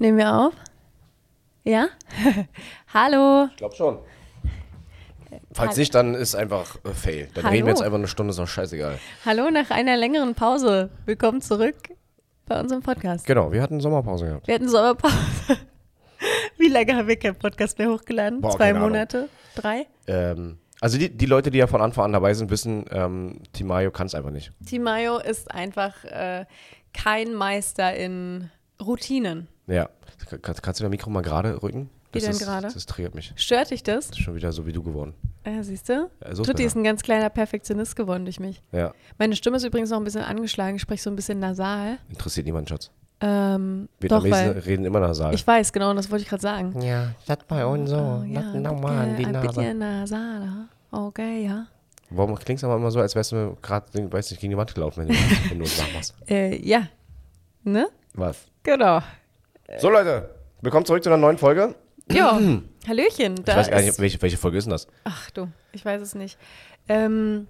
Nehmen wir auf? Ja? Hallo. Ich glaube schon. Falls nicht, dann ist einfach äh, Fail. Dann Hallo. reden wir jetzt einfach eine Stunde, ist doch scheißegal. Hallo nach einer längeren Pause. Willkommen zurück bei unserem Podcast. Genau, wir hatten Sommerpause gehabt. Wir hatten Sommerpause. Wie lange haben wir keinen Podcast mehr hochgeladen? Boah, Zwei. Monate? Drei? Ähm, also die, die Leute, die ja von Anfang an dabei sind, wissen, ähm, Timayo kann es einfach nicht. Timayo ist einfach äh, kein Meister in Routinen. Ja. Kann, kannst du dein Mikro mal gerade rücken? Wie Das denn gerade? Das triggert mich. Stört dich das? Das ist schon wieder so wie du geworden. Ja, siehst du? Ja, so Tutti ist ein ganz kleiner Perfektionist geworden durch mich. Ja, Meine Stimme ist übrigens noch ein bisschen angeschlagen. Ich spreche so ein bisschen nasal. interessiert niemanden, Schatz. Ähm, doch, Vietnamesen weil reden immer nasal. ich weiß, genau, das wollte ich gerade sagen. ja, das bei uns so. Oh, ja, normal, die ein Nase. bisschen nasal. Okay, ja. Warum klingst du aber immer so, als wärst du gerade, weiß nicht, gegen die Wand gelaufen, wenn du, wenn du das nachmachst? Äh, ja. Ne? Was? Genau. So, Leute, willkommen zurück zu einer neuen Folge. Ja. Hallöchen. Da Ich weiß gar ist, nicht, welche, welche Folge ist denn das? Ach du, ich weiß es nicht. Ähm,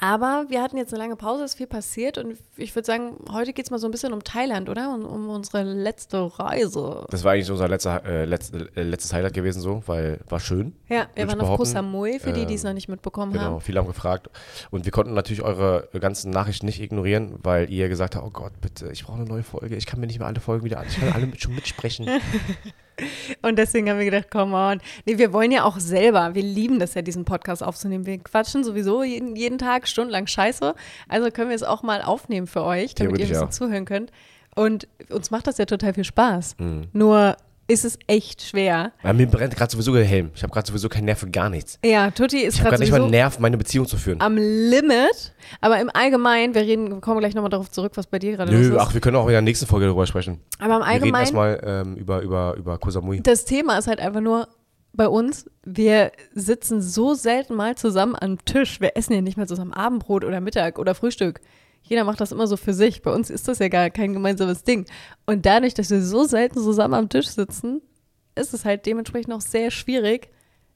aber wir hatten jetzt eine lange Pause, es ist viel passiert und ich würde sagen, heute geht es mal so ein bisschen um Thailand, oder? Um, um unsere letzte Reise. Das war eigentlich unser letzter, äh, letzt, äh, letztes Highlight gewesen, so, weil war schön. Ja, wir waren auf Koh. Samui, für die, die es Ähm, noch nicht mitbekommen Genau, haben. viele haben gefragt. Und wir konnten natürlich eure ganzen Nachrichten nicht ignorieren, weil ihr gesagt habt, oh Gott, bitte, ich brauche eine neue Folge. Ich kann mir nicht mehr alle Folgen wieder an. Ich kann alle mit, schon mitsprechen. Und deswegen haben wir gedacht, come on. Nee, wir wollen ja auch selber, wir lieben das ja, diesen Podcast aufzunehmen. Wir quatschen sowieso jeden, jeden Tag stundenlang Scheiße. Also können wir es auch mal aufnehmen für euch, damit ihr ein bisschen ja. zuhören könnt. Und uns macht das ja total viel Spaß. Mhm. Nur ist es echt schwer. Ja, mir brennt gerade sowieso der Helm. Ich habe gerade sowieso keinen Nerv für gar nichts. Ja, Tutti ist Ich habe gerade nicht mal sowieso einen Nerv, meine Beziehung zu führen. am Limit. Aber im Allgemeinen, wir reden, wir kommen gleich nochmal darauf zurück, was bei dir gerade los Nö, ist. ach, wir können auch in der nächsten Folge darüber sprechen. Aber im Wir reden Allgemeinen, erstmal ähm, über, über, über Koh Samui. das Thema ist halt einfach nur bei uns, wir sitzen so selten mal zusammen am Tisch. Wir essen ja nicht mal zusammen Abendbrot oder Mittag oder Frühstück. Jeder macht das immer so für sich. Bei uns ist das ja gar kein gemeinsames Ding. Und dadurch, dass wir so selten zusammen am Tisch sitzen, ist es halt dementsprechend auch sehr schwierig,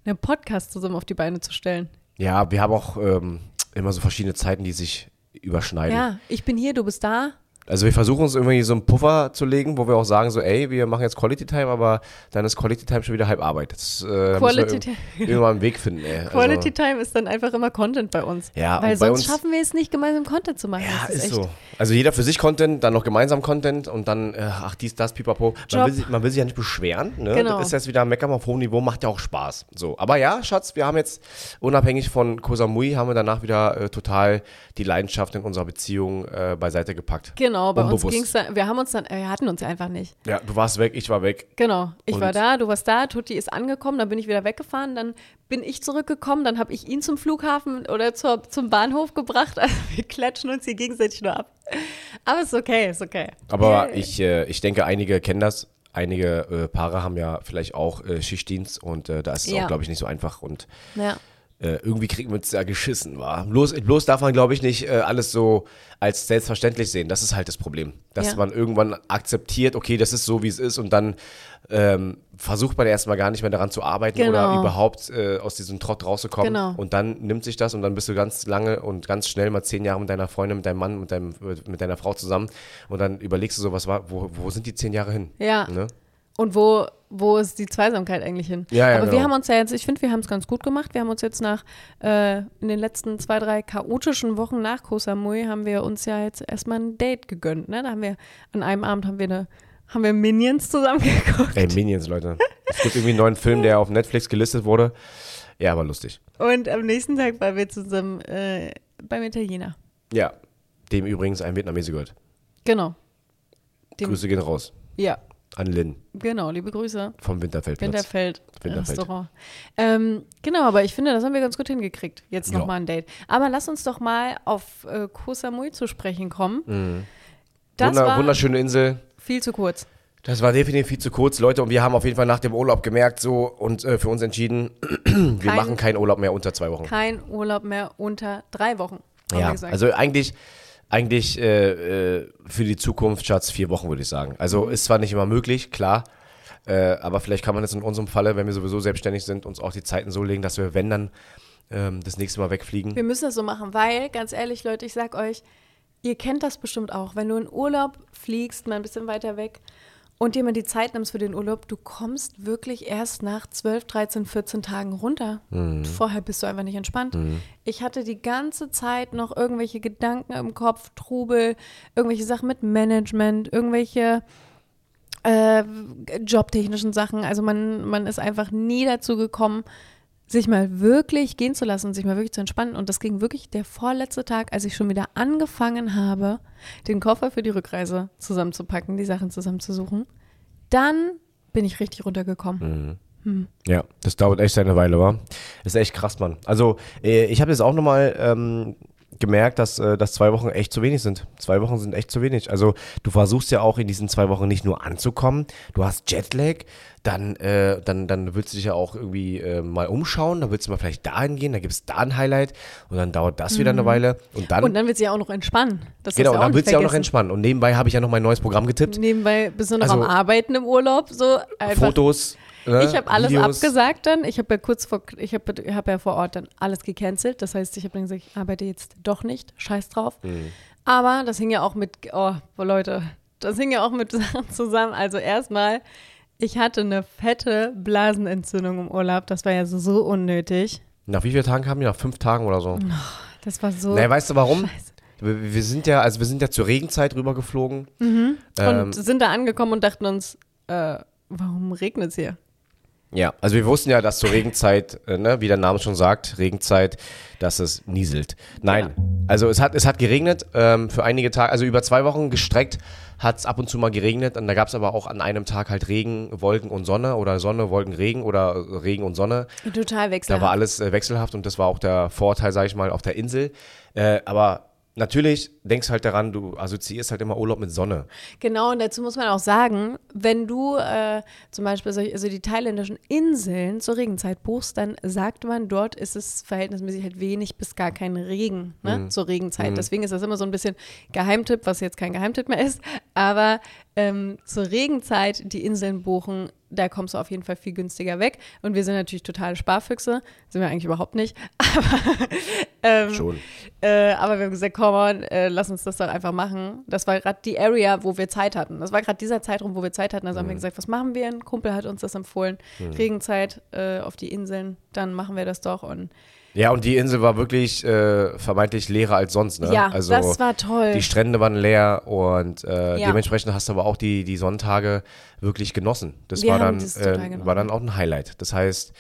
einen Podcast zusammen auf die Beine zu stellen. Ja, wir haben auch ähm, immer so verschiedene Zeiten, die sich überschneiden. Ja, ich bin hier, du bist da. Also wir versuchen uns irgendwie so einen Puffer zu legen, wo wir auch sagen so, ey, wir machen jetzt Quality Time, aber dann ist Quality Time schon wieder halb Arbeit. Das, äh, Quality Time. ir- irgendwann einen Weg finden, ey. Quality also, Time ist dann einfach immer Content bei uns. Ja, Weil sonst uns- schaffen wir es nicht, gemeinsam Content zu machen. ja, ist, echt- so. Also jeder für sich Content, dann noch gemeinsam Content und dann, äh, ach dies, das, pipapo. Man will, sich, man will sich ja nicht beschweren, ne? Genau. Das ist jetzt wieder Meckern auf hohem Niveau, macht ja auch Spaß. So, aber ja, Schatz, wir haben jetzt, unabhängig von Koh Samui, haben wir danach wieder äh, total die Leidenschaft in unserer Beziehung äh, beiseite gepackt. Genau, bei uns Unbewusst. ging es dann, wir haben uns dann, wir hatten uns einfach nicht. Ja, du warst weg, ich war weg. Genau, ich Und- war da, du warst da, Tutti ist angekommen, dann bin ich wieder weggefahren, dann bin ich zurückgekommen, dann habe ich ihn zum Flughafen oder zur, zum Bahnhof gebracht. Also wir klatschen uns hier gegenseitig nur ab. Aber ist okay, ist okay. Aber Yeah. ich, äh, ich denke, einige kennen das. Einige äh, Paare haben ja vielleicht auch äh, Schichtdienst und äh, da ist es Ja. auch, glaube ich, nicht so einfach. Und Ja. Äh, irgendwie kriegen wir uns ja geschissen, war. Bloß, bloß darf man, glaube ich, nicht äh, alles so als selbstverständlich sehen. Das ist halt das Problem. Dass Ja. man irgendwann akzeptiert, okay, das ist so, wie es ist und dann ähm, versucht man erstmal gar nicht mehr daran zu arbeiten Genau. oder überhaupt äh, aus diesem Trott rauszukommen. Genau. Und dann nimmt sich das und dann bist du ganz lange und ganz schnell mal zehn Jahre mit deiner Freundin, mit deinem Mann, mit, deinem, mit deiner Frau zusammen und dann überlegst du so, was war, wo, wo sind die zehn Jahre hin? Ja. Ne? Und wo, wo ist die Zweisamkeit eigentlich hin? Ja, ja, Aber wir genau. haben uns ja jetzt, ich finde, wir haben es ganz gut gemacht. Wir haben uns jetzt nach, äh, in den letzten zwei, drei chaotischen Wochen nach Koh Samui, haben wir uns ja jetzt erstmal ein Date gegönnt. Ne? Da haben wir, an einem Abend haben wir eine, haben wir Minions zusammen geguckt. Ey, Minions, Leute. Es gibt irgendwie einen neuen Film, der auf Netflix gelistet wurde. Ja, aber lustig. Und am nächsten Tag waren wir zusammen äh, beim Italiener. Ja, dem übrigens ein Vietnamese gehört. Genau. Dem- Grüße gehen raus Ja, an Lynn genau, liebe Grüße. vom Winterfeldplatz. Winterfeld, Winterfeld. Restaurant. Ähm, genau, aber ich finde, das haben wir ganz gut hingekriegt. Jetzt Ja. nochmal ein Date. Aber lass uns doch mal auf äh, Koh Samui zu sprechen kommen. Das Mhm. Wunder, war wunderschöne Insel. viel zu kurz. Das war definitiv viel zu kurz, Leute. Und wir haben auf jeden Fall nach dem Urlaub gemerkt so und äh, für uns entschieden, wir Kein- machen keinen Urlaub mehr unter zwei Wochen. Kein Urlaub mehr unter drei Wochen. Ja, gesagt. also eigentlich, eigentlich äh, äh, für die Zukunft, Schatz, vier Wochen würde ich sagen. Also Mhm. ist zwar nicht immer möglich, klar, äh, aber vielleicht kann man jetzt in unserem Falle, wenn wir sowieso selbstständig sind, uns auch die Zeiten so legen, dass wir, wenn dann, ähm, das nächste Mal wegfliegen. Wir müssen das so machen, weil, ganz ehrlich, Leute, ich sag euch, ihr kennt das bestimmt auch, wenn du in Urlaub fliegst, mal ein bisschen weiter weg und dir mal die Zeit nimmst für den Urlaub, du kommst wirklich erst nach 12, 13, 14 Tagen runter. Vorher bist du einfach nicht entspannt. Ich hatte die ganze Zeit noch irgendwelche Gedanken im Kopf, Trubel, irgendwelche Sachen mit Management, irgendwelche äh, jobtechnischen Sachen. Also man, man ist einfach nie dazu gekommen, sich mal wirklich gehen zu lassen und sich mal wirklich zu entspannen. Und das ging wirklich der vorletzte Tag, als ich schon wieder angefangen habe, den Koffer für die Rückreise zusammenzupacken, die Sachen zusammenzusuchen. Dann bin ich richtig runtergekommen. Ja, das dauert echt eine Weile, wa? Das ist echt krass, Mann. Also, äh, ich habe jetzt auch nochmal ähm, gemerkt, dass, äh, dass zwei Wochen echt zu wenig sind. Zwei Wochen sind echt zu wenig. Also, du versuchst ja auch in diesen zwei Wochen nicht nur anzukommen, du hast Jetlag, dann, äh, dann, dann willst du dich ja auch irgendwie äh, mal umschauen, dann willst du mal vielleicht dahin gehen, da gibt es da ein Highlight und dann dauert das wieder eine Weile und dann, Und dann willst du ja auch noch entspannen. Das genau, du dann willst du ja auch noch entspannen. Und nebenbei habe ich ja noch mein neues Programm getippt. Nebenbei bist du noch Also- am Arbeiten im Urlaub, so einfach. Fotos. Ne, Ich habe alles Videos. abgesagt dann. Ich habe ja kurz vor, ich habe hab ja vor Ort dann alles gecancelt. Das heißt, ich habe dann gesagt, ich arbeite jetzt doch nicht. Scheiß drauf. Mhm. Aber das hing ja auch mit, oh, Leute, das hing ja auch mit Sachen zusammen. Also erstmal, ich hatte eine fette Blasenentzündung im Urlaub. Das war ja so, so unnötig. Nach wie vielen Tagen kamen die? Nach fünf Tagen oder so. Das war so. Naja, weißt du warum? Scheiße. Wir, wir sind ja, also wir sind ja zur Regenzeit rübergeflogen. Ähm, Und sind da angekommen und dachten uns, äh, warum regnet es hier? Ja, also wir wussten ja, dass zur Regenzeit, äh, ne, wie der Name schon sagt, Regenzeit, dass es nieselt. Nein, also es hat, es hat geregnet ähm, für einige Tage, also über zwei Wochen gestreckt hat es ab und zu mal geregnet und da gab es aber auch an einem Tag halt Regen, Wolken und Sonne oder Sonne, Wolken, Regen oder äh, Regen und Sonne. Total Da wechselhaft. war alles äh, wechselhaft und das war auch der Vorteil, sage ich mal, auf der Insel. Äh, aber natürlich denkst halt daran, du assoziierst halt immer Urlaub mit Sonne. Genau, und dazu muss man auch sagen, wenn du äh, zum Beispiel solche, also die thailändischen Inseln zur Regenzeit buchst, dann sagt man, dort ist es verhältnismäßig halt wenig bis gar kein Regen ne, Mhm. zur Regenzeit. Deswegen ist das immer so ein bisschen Geheimtipp, was jetzt kein Geheimtipp mehr ist. Aber ähm, zur Regenzeit die Inseln buchen, da kommst du auf jeden Fall viel günstiger weg. Und wir sind natürlich totale Sparfüchse, sind wir eigentlich überhaupt nicht. Aber ähm, Schon. äh, aber wir haben gesagt, komm on, äh, lass uns das doch einfach machen. Das war gerade die Area, wo wir Zeit hatten. Das war gerade dieser Zeitraum, wo wir Zeit hatten. Also haben wir Mhm. gesagt, was machen wir? Ein Kumpel hat uns das empfohlen. Regenzeit äh, auf die Inseln, dann machen wir das doch. Und Ja, und die Insel war wirklich äh, vermeintlich leerer als sonst. Ne? ja, also das war toll. die Strände waren leer und äh, Ja. dementsprechend hast du aber auch die, die Sonntage wirklich genossen. Das Wir war dann, das äh, war dann auch ein Highlight. Das heißt,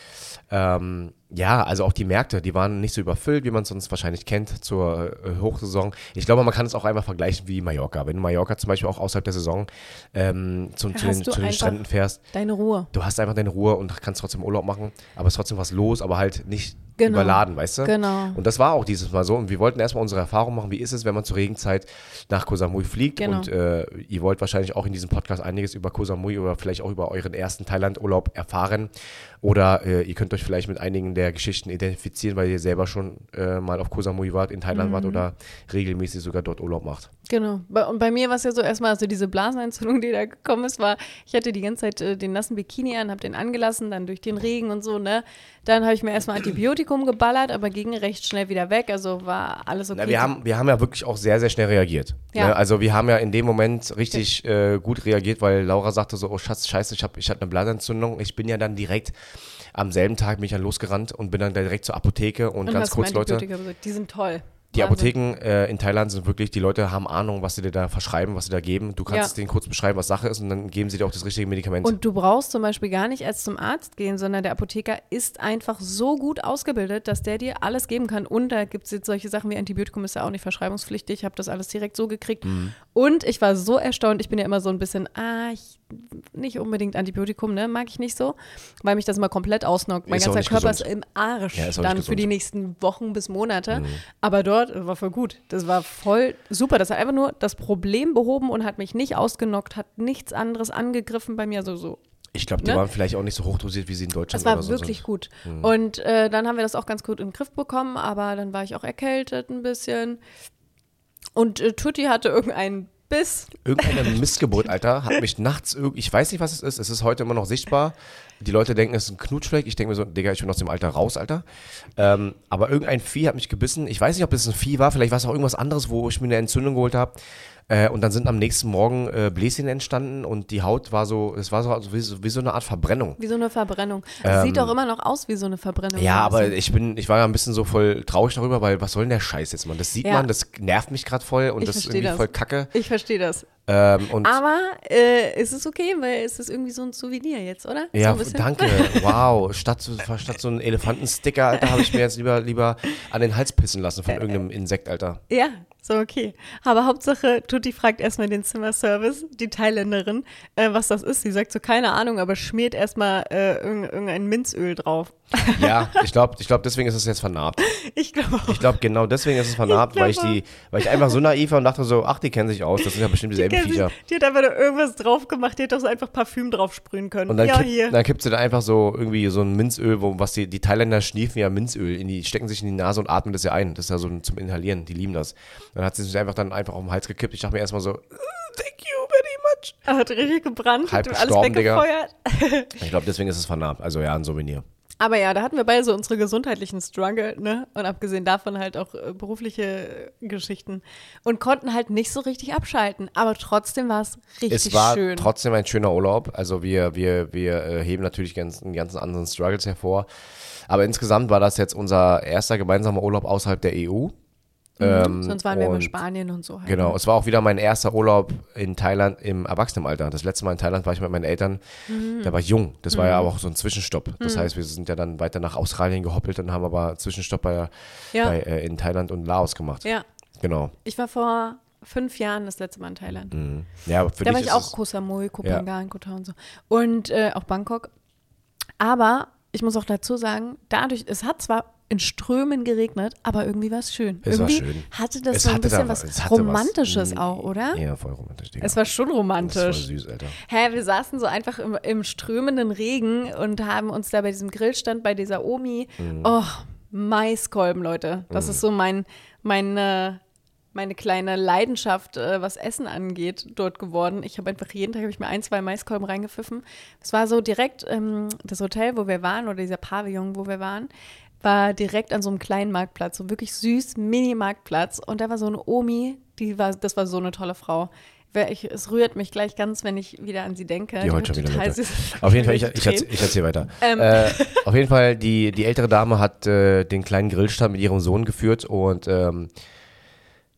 ähm, ja, also auch die Märkte, die waren nicht so überfüllt, wie man es sonst wahrscheinlich kennt zur äh, Hochsaison. Ich glaube, man kann es auch einfach vergleichen wie Mallorca. Wenn du Mallorca zum Beispiel auch außerhalb der Saison ähm, zum, zu, Hast den, zu den Stränden fährst, Deine Ruhe. du hast einfach deine Ruhe und kannst trotzdem Urlaub machen, aber es ist trotzdem was los, aber halt nicht Genau. überladen, weißt du? Genau. Und das war auch dieses Mal so. Und wir wollten erstmal unsere Erfahrung machen, wie ist es, wenn man zur Regenzeit nach Koh Samui fliegt. Genau. Und äh, ihr wollt wahrscheinlich auch in diesem Podcast einiges über Koh Samui oder vielleicht auch über euren ersten Thailand-Urlaub erfahren. Oder äh, ihr könnt euch vielleicht mit einigen der Geschichten identifizieren, weil ihr selber schon äh, mal auf Koh Samui wart, in Thailand Mhm. wart oder regelmäßig sogar dort Urlaub macht. Genau. Und bei mir war es ja so erstmal, also diese Blasenentzündung, die da gekommen ist, war, ich hatte die ganze Zeit äh, den nassen Bikini an, habe den angelassen, dann durch den Regen und so, ne. Dann habe ich mir erstmal Antibiotikum geballert, aber ging recht schnell wieder weg, also war alles okay. Na, wir, haben, wir haben ja wirklich auch sehr, sehr schnell reagiert. Ja. Ne? Also wir haben ja in dem Moment richtig äh, gut reagiert, weil Laura sagte so, oh Schatz, scheiße, ich, hab, ich hatte eine Blasenentzündung. Ich bin ja dann direkt am selben Tag bin ich dann losgerannt und bin dann direkt zur Apotheke und, und ganz kurz, Leute, besorgt. Die sind toll. Die Wahnsinn. Apotheken äh, in Thailand sind wirklich, die Leute haben Ahnung, was sie dir da verschreiben, was sie da geben. Du kannst Ja. es denen kurz beschreiben, was Sache ist und dann geben sie dir auch das richtige Medikament. Und du brauchst zum Beispiel gar nicht erst zum Arzt gehen, sondern der Apotheker ist einfach so gut ausgebildet, dass der dir alles geben kann. Und da gibt es jetzt solche Sachen wie Antibiotikum, ist ja auch nicht verschreibungspflichtig. Ich habe das alles direkt so gekriegt. Mhm. Und ich war so erstaunt, ich bin ja immer so ein bisschen, ah, ich, nicht unbedingt Antibiotikum, ne, mag ich nicht so, weil mich das immer komplett ausnockt. Mein Ist ganzer Körper gesund. ist im Arsch Ja, ist dann für die nächsten Wochen bis Monate. Mhm. Aber dort äh, war voll gut. Das war voll super. Das hat einfach nur das Problem behoben und hat mich nicht ausgenockt, hat nichts anderes angegriffen bei mir. So, so ich glaube, die ne? waren vielleicht auch nicht so hochdosiert, wie sie in Deutschland es war oder so wirklich sind. gut. Und äh, dann haben wir das auch ganz gut in den Griff bekommen, aber dann war ich auch erkältet ein bisschen. Und äh, Tutti hatte irgendeinen Biss. Irgendeine Missgeburt, Alter, hat mich nachts, ich weiß nicht, was es ist, es ist heute immer noch sichtbar. Die Leute denken, es ist ein Knutschfleck. Ich denke mir so, Digga, ich bin aus dem Alter raus, Alter. Ähm, aber irgendein Vieh hat mich gebissen. Ich weiß nicht, ob es ein Vieh war. Vielleicht war es auch irgendwas anderes, wo ich mir eine Entzündung geholt habe. Äh, und dann sind am nächsten Morgen äh, Bläschen entstanden und die Haut war so, es war so, also wie, so wie so eine Art Verbrennung. Wie so eine Verbrennung. Das sieht doch immer noch aus wie so eine Verbrennung. Ähm, Ja, aber Also, ich bin, ich war ja ein bisschen so voll traurig darüber, weil was soll denn der Scheiß jetzt, Mann? Das sieht Ja. man, das nervt mich gerade voll und Ich das ist irgendwie das. voll kacke. Ich verstehe das. Ähm, Aber äh, es ist okay, weil es ist irgendwie so ein Souvenir jetzt, oder? so ja, bisschen? danke. Wow. Statt, so- statt so einen Elefantensticker, Alter, habe ich mir jetzt lieber, lieber an den Hals pissen lassen von irgendeinem Insekt, Alter. Ja, so okay. Aber Hauptsache, Tutti fragt erstmal den Zimmerservice, die Thailänderin, äh, was das ist. Sie sagt so, keine Ahnung, aber schmiert erstmal äh, irgend, irgendein Minzöl drauf. Ja, ich glaube, ich glaub, deswegen ist es jetzt vernarbt. Ich glaube. Ich glaube, genau deswegen ist es vernarbt, Ich weil, ich die, weil ich einfach so naiv war und dachte so, ach, die kennen sich aus, das sind ja bestimmt dieselben Die, Viecher. die hat einfach nur irgendwas drauf gemacht, die hätte doch so einfach Parfüm drauf sprühen können. Und dann, ja, kipp, hier. dann kippt sie da einfach so irgendwie so ein Minzöl, wo, was die, die Thailänder schniefen ja Minzöl, in die, stecken sich in die Nase und atmen das ja ein. Das ist ja so zum Inhalieren, die lieben das. Dann hat sie sich einfach dann einfach auf den Hals gekippt. Ich dachte mir erstmal so, "Uh, thank you very much. Hat richtig gebrannt, Halb hat alles gestorben, Digga. weggefeuert. Ich glaube, deswegen ist es vernarbt. Also ja, ein Souvenir. Aber ja, da hatten wir beide so unsere gesundheitlichen Struggle, ne? Und abgesehen davon halt auch äh, berufliche äh, Geschichten. Und konnten halt nicht so richtig abschalten. Aber trotzdem war es richtig Es war schön. trotzdem ein schöner Urlaub. Also wir, wir, wir äh, heben natürlich ganz, einen ganzen anderen Struggles hervor. Aber insgesamt war das jetzt unser erster gemeinsamer Urlaub außerhalb der EU. Ähm, Sonst waren wir in Spanien und so halt. Genau, es war auch wieder mein erster Urlaub in Thailand im Erwachsenenalter. Das letzte Mal in Thailand war ich mit meinen Eltern, Mhm. da war ich jung. Das war ja aber auch so ein Zwischenstopp. Das heißt, wir sind ja dann weiter nach Australien gehoppelt und haben aber Zwischenstopp bei, Ja. bei, äh, in Thailand und Laos gemacht. Ja. Genau. Ich war vor fünf Jahren das letzte Mal in Thailand. Mhm. Ja, für Da war ich auch Koh Samui, Koh Phangan, Koh Tao und so. Und äh, auch Bangkok. Aber ich muss auch dazu sagen, dadurch, es hat zwar in Strömen geregnet, aber irgendwie war es schön. Es war irgendwie schön. hatte das Es so ein bisschen da was es hatte was. Romantisches Mhm. auch, oder? Ja, voll romantisch. Digga. Es war schon das ist voll romantisch. süß, Alter. Hä, wir saßen so einfach im, im strömenden Regen und haben uns da bei diesem Grillstand bei dieser Omi, Mhm. oh, Maiskolben, Leute. Das ist so mein, meine, meine kleine Leidenschaft, äh, was Essen angeht, dort geworden. Ich habe einfach jeden Tag habe ich mir ein, zwei Maiskolben reingepfiffen. Es war so direkt ähm, das Hotel, wo wir waren, oder dieser Pavillon, wo wir waren, war direkt an so einem kleinen Marktplatz, so wirklich süß, Mini-Marktplatz. Und da war so eine Omi, die war, das war so eine tolle Frau. Ich, es rührt mich gleich ganz, wenn ich wieder an sie denke. Die heute war schon wieder Leute. Auf jeden Fall, ich, ich, erzähl- ich erzähle weiter. Ähm. Äh, auf jeden Fall, die, die ältere Dame hat äh, den kleinen Grillstand mit ihrem Sohn geführt und ähm,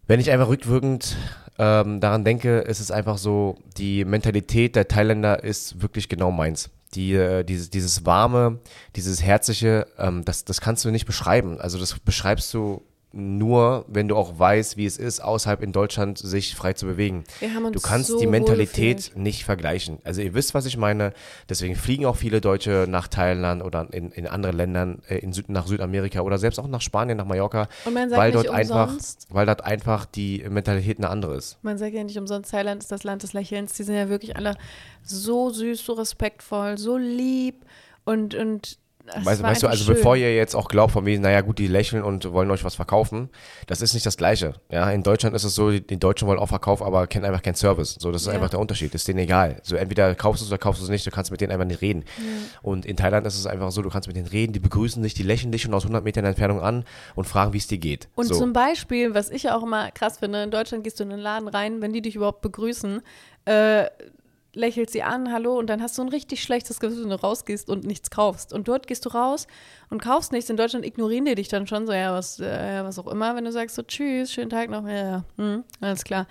wenn ich einfach rückwirkend ähm, daran denke, ist es einfach so, die Mentalität der Thailänder ist wirklich genau meins. Die, äh, dieses, dieses warme, dieses herzliche, ähm, das, das kannst du nicht beschreiben. Also das beschreibst du nur, wenn du auch weißt, wie es ist, außerhalb in Deutschland sich frei zu bewegen. Du kannst so die Mentalität nicht vergleichen. Also ihr wisst, was ich meine. Deswegen fliegen auch viele Deutsche nach Thailand oder in, in andere Ländern, äh, in Süd, nach Südamerika oder selbst auch nach Spanien, nach Mallorca, Und man sagt weil dort einfach, weil dort einfach die Mentalität eine andere ist. Man sagt ja nicht umsonst, Thailand ist das Land des Lächelns. Die sind ja wirklich alle so süß, so respektvoll, so lieb und und es Weißt, weißt du, also schön. bevor ihr jetzt auch glaubt, von wegen, naja gut, die lächeln und wollen euch was verkaufen, das ist nicht das Gleiche. Ja, in Deutschland ist es so, die, die Deutschen wollen auch Verkauf, aber kennen einfach keinen Service. So, das ist Ja. einfach der Unterschied. Das ist denen egal. So, entweder kaufst du es oder kaufst du es nicht, du kannst mit denen einfach nicht reden. Und in Thailand ist es einfach so, du kannst mit denen reden, die begrüßen dich, die lächeln dich schon aus 100 Metern Entfernung an und fragen, wie es dir geht. Und so. zum Beispiel, was ich ja auch immer krass finde, in Deutschland gehst du in den Laden rein, wenn die dich überhaupt begrüßen, äh, lächelt sie an, hallo, und dann hast du ein richtig schlechtes Gefühl, wenn du rausgehst und nichts kaufst. Und dort gehst du raus und kaufst nichts. In Deutschland ignorieren die dich dann schon so, ja, was, äh, was auch immer, wenn du sagst so, tschüss, schönen Tag noch, ja, ja, hm, alles klar.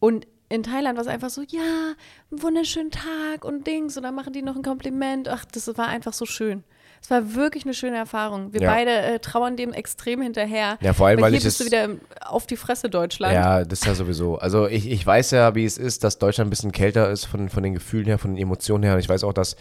Und in Thailand war es einfach so, ja, wunderschönen Tag und Dings. Und dann machen die noch ein Kompliment. Ach, das war einfach so schön. Es war wirklich eine schöne Erfahrung. Wir Ja. beide äh, trauern dem extrem hinterher. Ja, vor allem, weil hier ich bist du wieder auf die Fresse Deutschland. Ja, das ist ja sowieso. Also ich, ich weiß ja, wie es ist, dass Deutschland ein bisschen kälter ist von, von den Gefühlen her, von den Emotionen her. Und ich weiß auch, dass,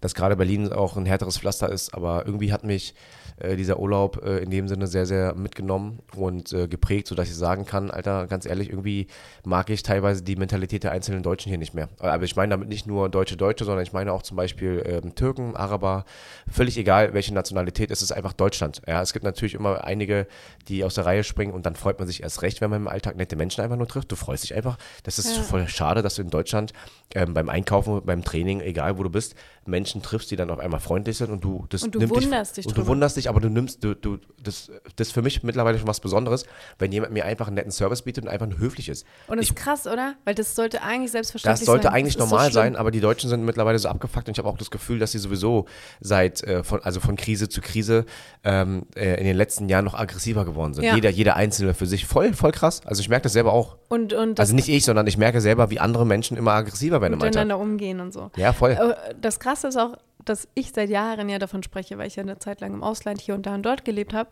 dass gerade Berlin auch ein härteres Pflaster ist. Aber irgendwie hat mich äh, dieser Urlaub äh, in dem Sinne sehr, sehr mitgenommen und äh, geprägt, sodass ich sagen kann, Alter, ganz ehrlich, irgendwie mag ich teilweise die Mentalität der einzelnen Deutschen hier nicht mehr. Aber ich meine damit nicht nur deutsche Deutsche, sondern ich meine auch zum Beispiel ähm, Türken, Araber, völlig egal, welche Nationalität, es ist einfach Deutschland. Ja, es gibt natürlich immer einige, die aus der Reihe springen und dann freut man sich erst recht, wenn man im Alltag nette Menschen einfach nur trifft. Du freust dich einfach. Das ist Ja. voll schade, dass du in Deutschland ähm, beim Einkaufen, beim Training, egal wo du bist, Menschen triffst, die dann auf einmal freundlich sind und du das Und du wunderst dich und du wunderst dich, aber du nimmst du, du das das ist für mich mittlerweile schon was Besonderes, wenn jemand mir einfach einen netten Service bietet und einfach nur höflich ist. Und das Ich- ist krass, oder? Weil das sollte eigentlich selbstverständlich das sollte sein. eigentlich Das so normal schlimm. sein, aber die Deutschen sind mittlerweile so abgefuckt und ich habe auch das Gefühl, dass sie sowieso seit äh, von also von Krise zu Krise ähm, äh, in den letzten Jahren noch aggressiver geworden sind. Ja. Jeder jeder einzelne für sich voll voll krass. Also ich merke das selber auch. Und, und Also nicht ich, sondern ich merke selber, wie andere Menschen immer aggressiver werden im Alltag. miteinander umgehen und so. Ja, voll. Das Krasse ist auch, dass ich seit Jahren ja davon spreche, weil ich ja eine Zeit lang im Ausland hier und da und dort gelebt habe.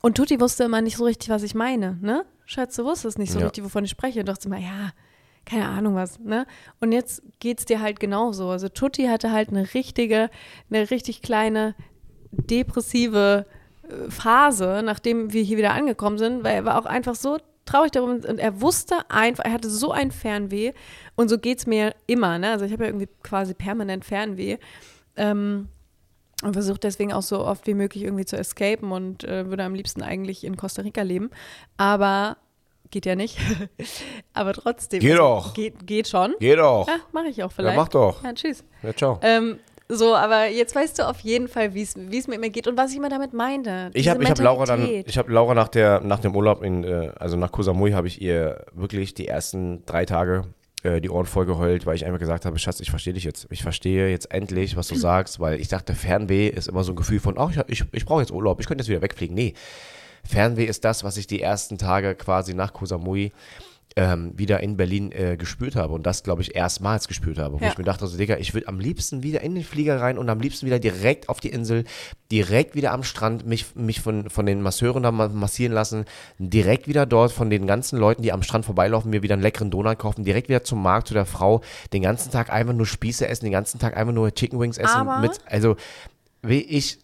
Und Tutti wusste immer nicht so richtig, was ich meine, ne? Schatz, du wusstest nicht so Ja. richtig, wovon ich spreche. Und dachte immer, ja, keine Ahnung was, ne? Und jetzt geht's dir halt genauso. Also Tutti hatte halt eine richtige, eine richtig kleine depressive äh, Phase, nachdem wir hier wieder angekommen sind, weil er war auch einfach so traurig darum und er wusste einfach, er hatte so ein Fernweh und so geht's mir immer, ne? Also ich habe ja irgendwie quasi permanent Fernweh. Ähm, und versuche deswegen auch so oft wie möglich irgendwie zu escapen und äh, würde am liebsten eigentlich in Costa Rica leben. Aber geht ja nicht. Aber trotzdem. Geht also, doch. Geht, geht schon. Geh doch. Ja, mache ich auch vielleicht. Ja, mach doch. Ja, tschüss. Ja, ciao. Ähm, so, aber jetzt weißt du auf jeden Fall, wie es mit mir geht und was ich immer damit meine. Ich habe hab Laura dann, Mentalität. ich habe Laura nach der nach dem Urlaub in, äh, also nach Koh Samui habe ich ihr wirklich die ersten drei Tage äh, die Ohren voll geheult, weil ich einfach gesagt habe, Schatz, ich verstehe dich jetzt. Ich verstehe jetzt endlich, was du sagst, weil ich dachte, Fernweh ist immer so ein Gefühl von, ach, ich, ich, ich brauche jetzt Urlaub, ich könnte jetzt wieder wegfliegen. Nee, Fernweh ist das, was ich die ersten Tage quasi nach Koh Samui ähm, wieder in Berlin äh, gespürt habe und das, glaube ich, erstmals gespürt habe, wo Ja. ich mir dachte, so, Digga, ich würde am liebsten wieder in den Flieger rein und am liebsten wieder direkt auf die Insel, direkt wieder am Strand, mich, mich von, von den Masseuren da ma- massieren lassen, direkt wieder dort von den ganzen Leuten, die am Strand vorbeilaufen, mir wieder einen leckeren Donut kaufen, direkt wieder zum Markt zu der Frau, den ganzen Tag einfach nur Spieße essen, den ganzen Tag einfach nur Chicken Wings essen mit, also, wie ich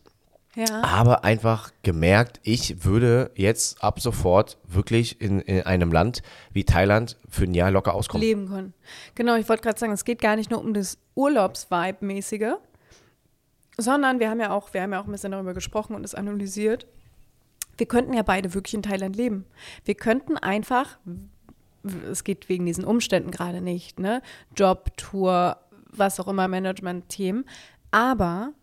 ja. habe einfach gemerkt, ich würde jetzt ab sofort wirklich in, in einem Land wie Thailand für ein Jahr locker auskommen. leben können. Genau, ich wollte gerade sagen, es geht gar nicht nur um das Urlaubsvibe-mäßige, sondern wir haben ja auch, wir haben ja auch ein bisschen darüber gesprochen und es analysiert. Wir könnten ja beide wirklich in Thailand leben. Wir könnten einfach, es geht wegen diesen Umständen gerade nicht, ne? Job, Tour, was auch immer, Management-Themen, aber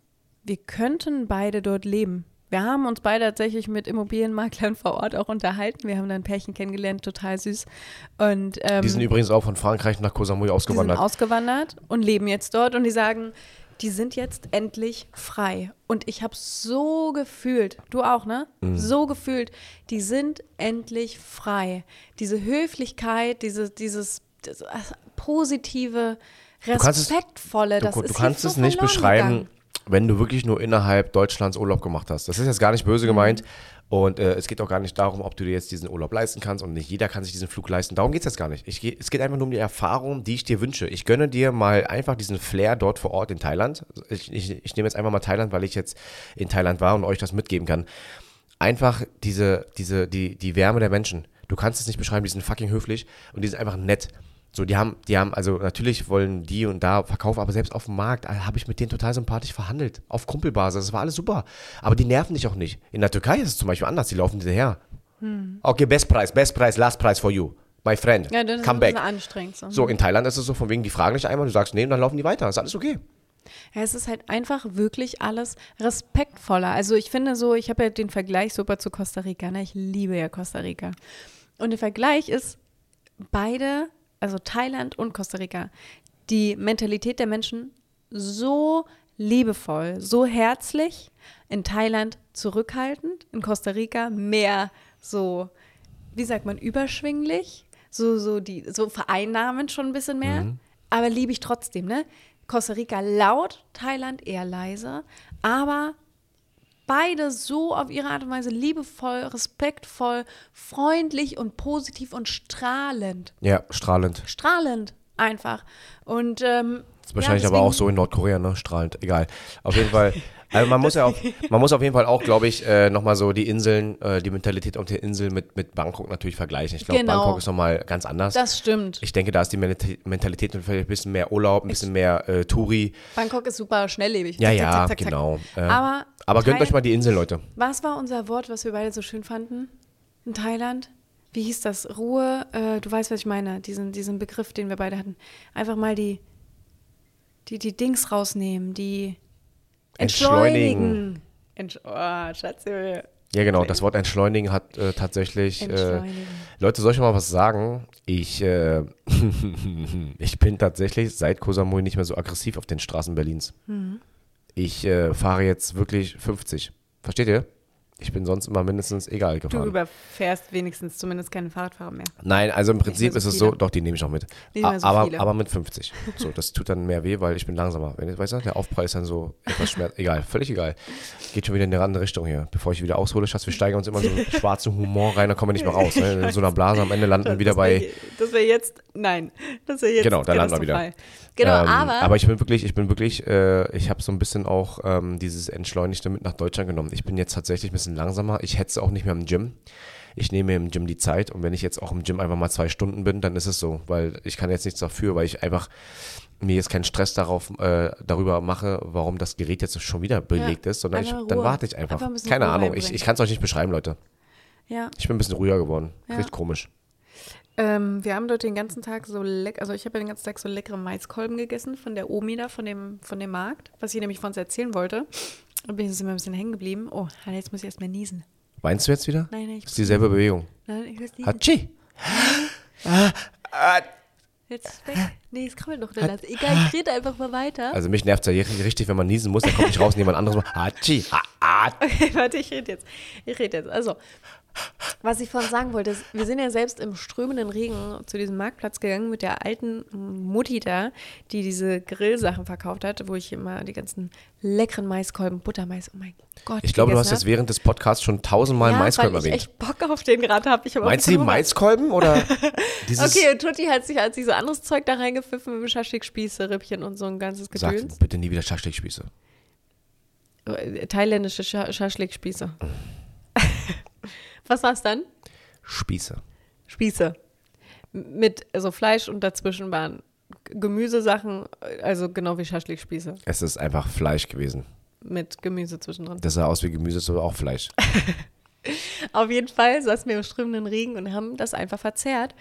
wir könnten beide dort leben. Wir haben uns beide tatsächlich mit Immobilienmaklern vor Ort auch unterhalten. Wir haben da ein Pärchen kennengelernt, total süß. Und, ähm, Die sind übrigens auch von Frankreich nach Koh Samui die sind ausgewandert. ausgewandert und leben jetzt dort und die sagen, die sind jetzt endlich frei. Und ich habe so gefühlt, du auch, ne? Mhm. So gefühlt, die sind endlich frei. Diese Höflichkeit, diese, dieses, das positive, kannst es- respektvolle, du, das du ist kannst jetzt es so nicht beschreiben, gegangen. Wenn du wirklich nur innerhalb Deutschlands Urlaub gemacht hast. Das ist jetzt gar nicht Mhm. böse gemeint. Und äh, es geht auch gar nicht darum, ob du dir jetzt diesen Urlaub leisten kannst und nicht jeder kann sich diesen Flug leisten. Darum geht es jetzt gar nicht. Ich, geh- es geht einfach nur um die Erfahrung, die ich dir wünsche. Ich gönne dir mal einfach diesen Flair dort vor Ort in Thailand. Ich, ich, ich nehme jetzt einfach mal Thailand, weil ich jetzt in Thailand war und euch das mitgeben kann. Einfach diese, diese, die, die Wärme der Menschen. Du kannst es nicht beschreiben, die sind fucking höflich und die sind einfach nett. So, die haben, die haben, also natürlich wollen die und da verkaufen, aber selbst auf dem Markt äh, habe ich mit denen total sympathisch verhandelt. Auf Kumpelbasis. Das war alles super. Aber die nerven dich auch nicht. In der Türkei ist es zum Beispiel anders, die laufen hinterher. Okay, best price, best price, last price for you. My friend. Ja, das ist Come ein back. anstrengend. So. So, in Thailand ist es so von wegen, die fragen dich einmal, du sagst nee, und dann laufen die weiter. Ist alles okay. Ja, es ist halt einfach wirklich alles respektvoller. Also ich finde so, ich habe ja den Vergleich super zu Costa Rica. Ne? Ich liebe ja Costa Rica. Und der Vergleich ist beide, also Thailand und Costa Rica, die Mentalität der Menschen so liebevoll, so herzlich, in Thailand zurückhaltend, in Costa Rica mehr so, wie sagt man, überschwinglich, so, so, die, so vereinnahmend schon ein bisschen mehr, aber liebe ich trotzdem, ne? Costa Rica laut, Thailand eher leise, aber beide so auf ihre Art und Weise liebevoll, respektvoll, freundlich und positiv und strahlend. Ja, strahlend. Strahlend. Einfach. Und ähm, Das ist wahrscheinlich ja, aber auch deswegen- so in Nordkorea, ne? Strahlend. Egal. Auf jeden Fall. Also man muss ja auch, man muss auf jeden Fall auch, glaube ich, äh, nochmal so die Inseln, äh, die Mentalität auf der Insel mit, mit Bangkok natürlich vergleichen. Ich glaube, Genau. Bangkok ist nochmal ganz anders. Das stimmt. ich denke, da ist die Mental- Mentalität vielleicht ein bisschen mehr Urlaub, ein bisschen mehr äh, Touri. Bangkok ist super schnelllebig. Ja, Zack, ja, zack, zack, genau. Äh, Aber, aber gönnt euch mal die Insel, Leute. Was war unser Wort, was wir beide so schön fanden in Thailand? Wie hieß das? Ruhe, äh, du weißt, was ich meine, diesen, diesen Begriff, den wir beide hatten. Einfach mal die, die, die Dings rausnehmen, die Entschleunigen. Entsch oh, Schatz, wir- Ja, genau. Das Wort entschleunigen hat äh, tatsächlich. Äh, entschleunigen. Leute, soll ich mal was sagen? Ich, äh, ich bin tatsächlich seit Koh Samui nicht mehr so aggressiv auf den Straßen Berlins. Mhm. Ich äh, fahre jetzt wirklich 50. Versteht ihr? Ich bin sonst immer mindestens egal du gefahren. überfährst wenigstens zumindest keine Fahrradfahrer mehr. Nein, also im Prinzip mehr ist so es so, doch, die nehme ich noch mit. So aber, viele. aber mit 50. So, das tut dann mehr weh, weil ich bin langsamer. Wenn, weißt du, der Aufprall ist dann so etwas schmerz. Egal, völlig egal. Geht schon wieder in eine andere Richtung hier. Bevor ich wieder aushole, Schatz, wir steigern uns immer so einen schwarzen Humor rein, dann kommen wir nicht mehr raus. Ne? In so einer Blase am Ende landen wir wieder bei. das wäre jetzt, nein, das wäre jetzt Genau, da landen wir wieder. Genau, Ähm, aber, aber ich bin wirklich, ich bin wirklich, äh, ich habe so ein bisschen auch ähm, dieses Entschleunigte mit nach Deutschland genommen. Ich bin jetzt tatsächlich ein bisschen langsamer. Ich hetze auch nicht mehr im Gym. Ich nehme mir im Gym die Zeit und wenn ich jetzt auch im Gym einfach mal zwei Stunden bin, dann ist es so, weil ich kann jetzt nichts dafür, weil ich einfach mir jetzt keinen Stress darauf äh, darüber mache, warum das Gerät jetzt schon wieder belegt ist, sondern ich, dann warte ich einfach. Einfach ein bisschen Keine Ruhe Ahnung, ich, reinbringen. ich kann es euch nicht beschreiben, Leute. ja. Ich bin ein bisschen ruhiger geworden. Ja. Richtig komisch. Ähm, wir haben dort den ganzen Tag so lecker, also ich habe ja den ganzen Tag so leckere Maiskolben gegessen von der Omi da, von dem, von dem Markt, was ich nämlich von uns erzählen wollte. Da bin ich jetzt immer ein bisschen hängen geblieben. Oh, jetzt muss ich erstmal niesen. Meinst du jetzt wieder? Nein, nein, ich Das ist dieselbe Bewegung. Nein, ich muss niesen. Hatschi! Jetzt ist weg. Nee, es krabbelt noch Lass. Egal, ich rede einfach mal weiter. Also mich nervt es ja richtig, wenn man niesen muss, dann kommt nicht raus und jemand anderes macht Hatschi! Ah, ah. Okay, warte, ich rede jetzt. Ich rede jetzt. Also, was ich vorhin sagen wollte, ist, wir sind ja selbst im strömenden Regen zu diesem Marktplatz gegangen mit der alten Mutti da, die diese Grillsachen verkauft hat, wo ich immer die ganzen leckeren Maiskolben, Buttermais, oh mein Gott. Ich glaube, du hast jetzt während des Podcasts schon tausendmal ja, Maiskolben weil ich erwähnt. echt Bock auf den gerade habe. Ich Meinst du die. Maiskolben oder dieses? Okay, Tutti hat sich, sich so anderes Zeug da reingepfiffen, mit Schaschlik-Spieße, Rippchen und so ein ganzes Sag Gedöns. bitte nie wieder Schaschlikspieße. Äh, Thailändische Scha Schaschlik-Spieße. Was war's dann? Spieße. Spieße. Mit also Fleisch und dazwischen waren Gemüsesachen, also genau wie Schaschlik-Spieße. Es ist einfach Fleisch gewesen. Mit Gemüse zwischendrin. Das sah aus wie Gemüse, ist aber auch Fleisch. Auf jeden Fall saßen wir im strömenden Regen und haben das einfach verzehrt.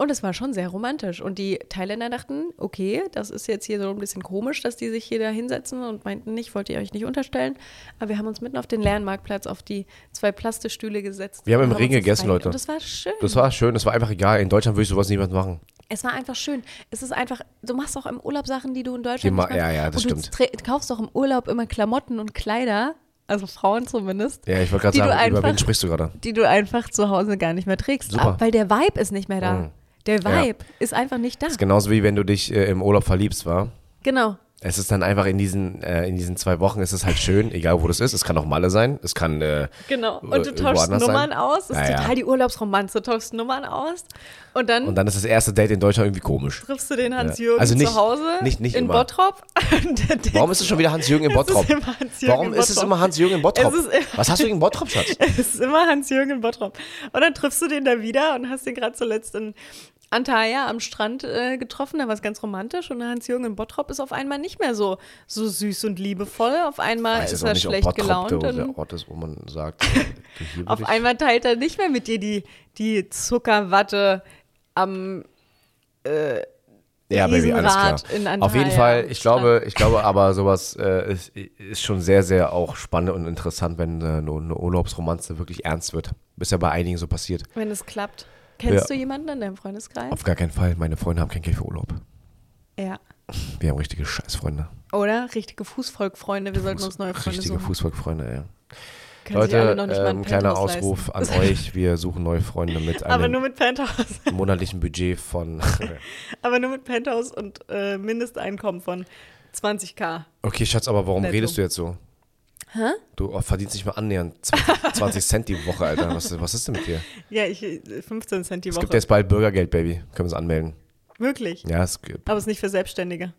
Und es war schon sehr romantisch. Und die Thailänder dachten, okay, das ist jetzt hier so ein bisschen komisch, dass die sich hier da hinsetzen und meinten nicht, wollt ihr euch nicht unterstellen. Aber wir haben uns mitten auf den leeren Marktplatz auf die zwei Plastikstühle gesetzt. Wir haben im und Regen gegessen. Leute. Und das war schön. Das war schön, das war einfach egal. In Deutschland würde ich sowas niemand machen. Es war einfach schön. Es ist einfach, du machst auch im Urlaub Sachen, die du in Deutschland machst. ja, ja, das und du stimmt. tre- kaufst doch im Urlaub immer Klamotten und Kleider, also Frauen zumindest, Ja, ich wollte gerade du sagen, über wen einfach- sprichst du gerade? die du einfach zu Hause gar nicht mehr trägst. Super. Ah, Weil der Vibe ist nicht mehr da. Mhm. Der Ja. Vibe ist einfach nicht da. Das ist genauso wie wenn du dich äh, im Urlaub verliebst, war. Genau. Es ist dann einfach in diesen, äh, in diesen zwei Wochen ist es halt schön, egal wo das ist. Es kann auch Malle sein, es kann äh, Genau. Und du Äh, tauschst woanders Nummern sein? aus. Das ist Ja, ja. total die Urlaubsromanze. Du tauschst Nummern aus. Und dann, und dann ist das erste Date in Deutschland irgendwie komisch. triffst du den Ja. Hans-Jürgen Also nicht- zu Hause nicht- nicht in immer. Bottrop. Warum ist es schon wieder Hans-Jürgen in ist Bottrop? Hans-Jürgen Warum ist es immer Hans-Jürgen in Bottrop? Ist Was hast du gegen Bottrop, Schatz? Es ist immer Hans-Jürgen in Bottrop. Und dann triffst du den da wieder und hast den gerade zuletzt in Antalya am Strand äh, getroffen. Da war es ganz romantisch. Und Hans-Jürgen in Bottrop ist auf einmal nicht mehr so, so süß und liebevoll. Auf einmal ist er nicht, schlecht Bottrop gelaunt. der, der Ort ist, wo man sagt, äh, auf einmal teilt er nicht mehr mit dir die, die Zuckerwatte am Ja, Baby, alles klar. Auf jeden Fall, ich glaube, ich glaube aber sowas äh, ist, ist schon sehr, sehr auch spannend und interessant, wenn äh, eine, eine Urlaubsromanze wirklich ernst wird. Ist ja bei einigen so passiert. wenn es klappt. Kennst Ja. du jemanden in deinem Freundeskreis? Auf gar keinen Fall. Meine Freunde haben kein Geld für Urlaub. ja. Wir haben richtige Scheißfreunde. Oder? Richtige Fußvolkfreunde. Wir sollten uns neue Freunde Richtige suchen. Fußvolkfreunde, ja. Können sich alle Leute, noch nicht mal ein ähm, kleiner Penthouse Ausruf leisten. an euch. Wir suchen neue Freunde mit Aber einem nur mit Penthouse. monatlichen Budget von. Aber nur mit Penthouse und äh, Mindesteinkommen von 20k. okay, Schatz, aber warum Netto. redest du jetzt so? Hä? Du oh, verdienst nicht mal annähernd 20, 20 Cent die Woche, Alter. Was, was ist denn mit dir? Ja, ich, äh, 15 Cent die Es Woche. gibt jetzt bald Bürgergeld, Baby. Können wir uns anmelden. Wirklich. Ja, es, Aber es ist nicht für Selbstständige.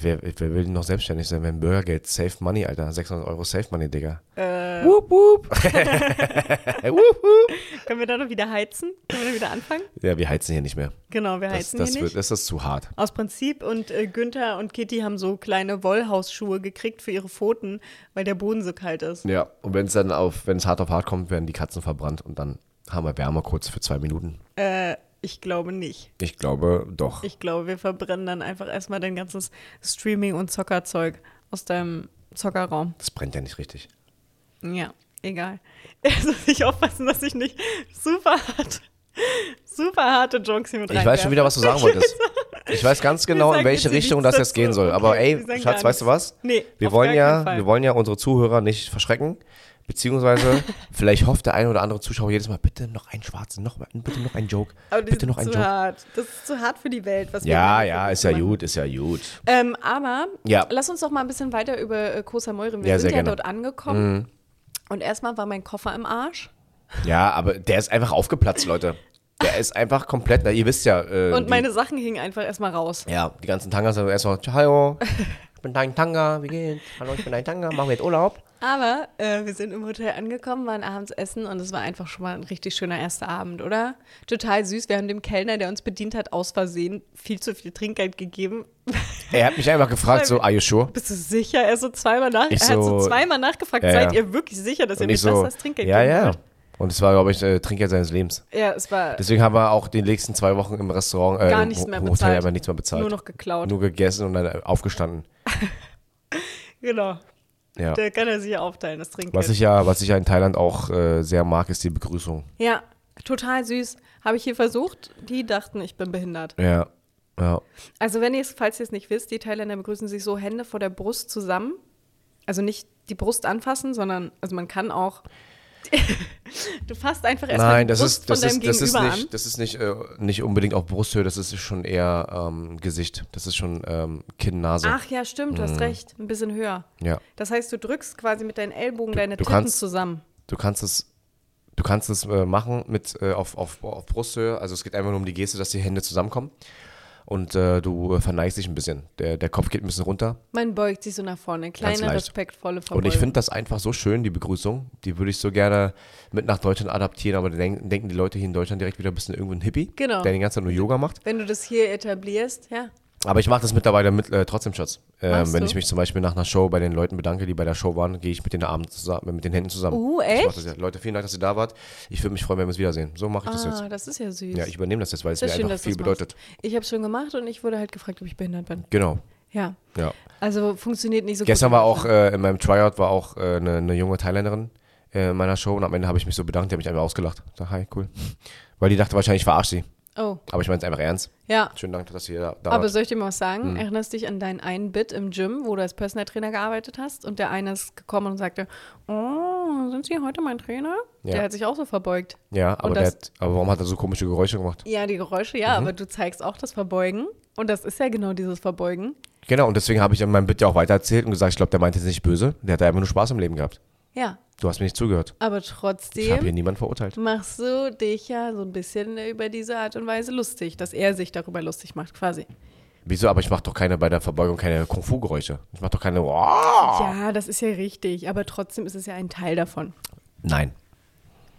wer, wer will denn noch selbstständig sein, wenn Bürgergeld, Safe Money, Alter, 600 Euro Safe Money, Digga. Äh, Wup, wup. wup, wup. können wir da noch wieder heizen? Können wir da wieder anfangen? Ja, wir heizen hier nicht mehr. Genau, wir Das, heizen das, hier wird, nicht. das ist zu hart. Aus Prinzip und äh, Günther und Kitty haben so kleine Wollhausschuhe gekriegt für ihre Pfoten, weil der Boden so kalt ist. Ja, und wenn es dann auf, wenn es hart auf hart kommt, werden die Katzen verbrannt und dann haben wir Wärme kurz für zwei Minuten. Äh, ich glaube nicht. Ich glaube doch. Ich glaube, wir verbrennen dann einfach erstmal dein ganzes Streaming- und Zockerzeug aus deinem Zockerraum. Das brennt ja nicht richtig. Ja, egal. Jetzt muss ich aufpassen, dass ich nicht super hart, super harte Jokes hier mit Ich weiß schon wieder, was du sagen wolltest. Ich weiß ganz genau, in welche Richtung das jetzt gehen soll. Aber ey, Schatz, weißt du was? Nee, Wir wollen ja, wir wollen ja unsere Zuhörer nicht verschrecken. Beziehungsweise, vielleicht hofft der eine oder andere Zuschauer jedes Mal, bitte noch einen schwarzen, noch, bitte noch einen Joke. Aber die bitte noch einen zu Joke. hart. Das ist zu hart für die Welt, was wir Ja, hier ja, ist ja machen. gut, ist ja gut. Ähm, aber Ja. lass uns doch mal ein bisschen weiter über äh, Koh Samui reden. Wir Ja, sind ja gerne. Mhm. dort angekommen. Und erstmal war mein Koffer im Arsch. Ja, aber der ist einfach aufgeplatzt, Leute. Der ist einfach komplett, na, ihr wisst ja. Äh, Und die, meine Sachen hingen einfach erstmal raus. Ja, die ganzen Tangas sind erstmal, hallo, ich bin dein Tanga, wie geht's? Hallo, ich bin dein Tanga, machen wir jetzt Urlaub? Aber äh, wir sind im Hotel angekommen, waren abends essen und es war einfach schon mal ein richtig schöner erster Abend, oder? Total süß. Wir haben dem Kellner, der uns bedient hat, aus Versehen viel zu viel Trinkgeld gegeben. Er hat mich einfach gefragt, so, are you sure? Bist du sicher? Er, so zweimal nach, Ich er hat so so- zweimal nachgefragt, Ja, seid ja. ihr wirklich sicher, dass ihr mir das, so, das Trinkgeld ja, geben ja. wollt? Und es war, glaube ich, äh, Trinkgeld seines Lebens. Ja, es war Deswegen haben wir auch die nächsten zwei Wochen im Restaurant, äh, Gar im nichts mehr Ho- Hotel bezahlt. einfach nichts mehr bezahlt. nur noch geklaut. Nur gegessen und dann äh, aufgestanden. genau. Ja. Da kann er sich ja aufteilen, das Trinkgeld. Was ich ja, was ich ja in Thailand auch äh, sehr mag, ist die Begrüßung. ja, total süß. Habe ich hier versucht. Die dachten, ich bin behindert. Ja. Ja. Also wenn ihr es, falls ihr es nicht wisst, die Thailänder begrüßen sich so Hände vor der Brust zusammen. Also nicht die Brust anfassen, sondern also man kann auch. Du fasst einfach erstmal Nein, die das ist, das von deinem ist, das ist nicht, an. das ist nicht, äh, nicht unbedingt auf Brusthöhe, das ist schon eher ähm, Gesicht. Das ist schon ähm, Kinn, Nase. Ach ja, stimmt, du hast Mhm. recht. Ein bisschen höher. Ja. Das heißt, du drückst quasi mit deinen Ellbogen deine du Titten kannst- zusammen. Du kannst es, du kannst es äh, machen mit äh, auf, auf, auf Brusthöhe. Also es geht einfach nur um die Geste, dass die Hände zusammenkommen. Und äh, du äh, verneigst dich ein bisschen. Der, der Kopf geht ein bisschen runter. Man beugt sich so nach vorne. Kleine, respektvolle Verbeugung. Und ich finde das einfach so schön, die Begrüßung. Die würde ich so gerne mit nach Deutschland adaptieren, aber denken, denken die Leute hier in Deutschland direkt wieder ein bisschen irgendwo ein Hippie, Genau. der die ganze Zeit nur Yoga macht. Wenn du das hier etablierst, ja. Aber ich mache das mittlerweile mit, äh, trotzdem, Schatz. Ähm, wenn du? ich mich zum Beispiel nach einer Show bei den Leuten bedanke, die bei der Show waren, gehe ich mit den Armen zusammen, mit den Händen zusammen. Uh, echt? das ja. Leute, vielen Dank, dass ihr da wart. Ich würde mich freuen, wenn wir uns wiedersehen. So mache ich das Ah, jetzt. das ist ja süß. Ja, ich übernehme das jetzt, weil es mir schön, einfach viel bedeutet. Ich habe schon gemacht und ich wurde halt gefragt, ob ich behindert bin. Genau. Ja. Ja. Also funktioniert nicht so Gestern gut. war auch äh, in meinem Tryout war auch äh, eine, eine junge Thailänderin äh, in meiner Show und am Ende habe ich mich so bedankt, die hat mich einfach ausgelacht. Ich sag, hi, cool. Weil die dachte wahrscheinlich, ich verarsche sie. Oh, Aber ich meine es einfach ernst. ja. Schönen Dank, dass ihr da, da Aber wart. soll ich dir mal was sagen? Hm. Erinnerst dich an deinen einen Bit im Gym, wo du als Personal Trainer gearbeitet hast und der eine ist gekommen und sagte, oh, sind Sie heute mein Trainer? Ja. Der hat sich auch so verbeugt. Ja, aber, das- hat, aber warum hat er so komische Geräusche gemacht? Ja, die Geräusche, ja, aber du zeigst auch das Verbeugen. Und das ist ja genau dieses Verbeugen. Genau, und deswegen habe ich in meinem Bit ja auch weiter erzählt und gesagt, ich glaube, der meinte es nicht böse. Der hat einfach nur Spaß im Leben gehabt. Ja, Du hast mir nicht zugehört. aber Ich habe trotzdem hier niemanden verurteilt. machst du dich ja so ein bisschen über diese Art und Weise lustig, dass er sich darüber lustig macht, quasi. Wieso? Aber ich mache doch keine bei der Verbeugung keine Kung-Fu-Geräusche. Ich mache doch keine. Oh! Ja, das ist ja richtig, aber trotzdem ist es ja ein Teil davon. Nein.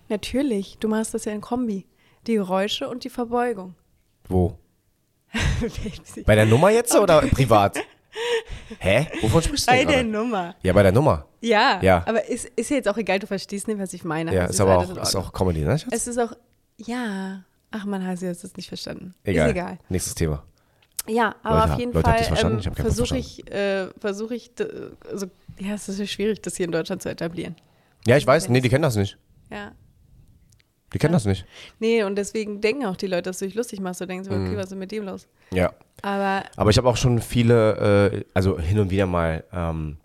Natürlich, du machst das ja in Kombi. Die Geräusche und die Verbeugung. Wo? Bei der Nummer jetzt oder privat? Hä? Wovon sprichst du Bei denn der gerade? Nummer. Ja, bei der Nummer. Ja, Ja. aber ist, ist ja jetzt auch egal, du verstehst nicht, was ich meine. Ja, Es ist aber alles auch, in ist Ordnung. auch Comedy, ne? Schatz? Es ist auch, ja. Ach man, Hasi, hast es nicht verstanden. Egal. Ist egal. Nächstes Thema. Ja, aber Leute, auf jeden Leute, habt ihr's Fall verstanden? ähm, Ich hab kein Wort versuche ich, äh, versuche ich, d- also, ja, es ist ja schwierig, das hier in Deutschland zu etablieren. Ja, ich weiß. Nee, die kennen das nicht. Ja. Die kennen das nicht. Nee, und deswegen denken auch die Leute, dass du dich lustig machst. Du denkst, Mhm. okay, was ist mit dem los? Ja. Aber Aber ich habe auch schon viele, äh, also hin und wieder mal ähm,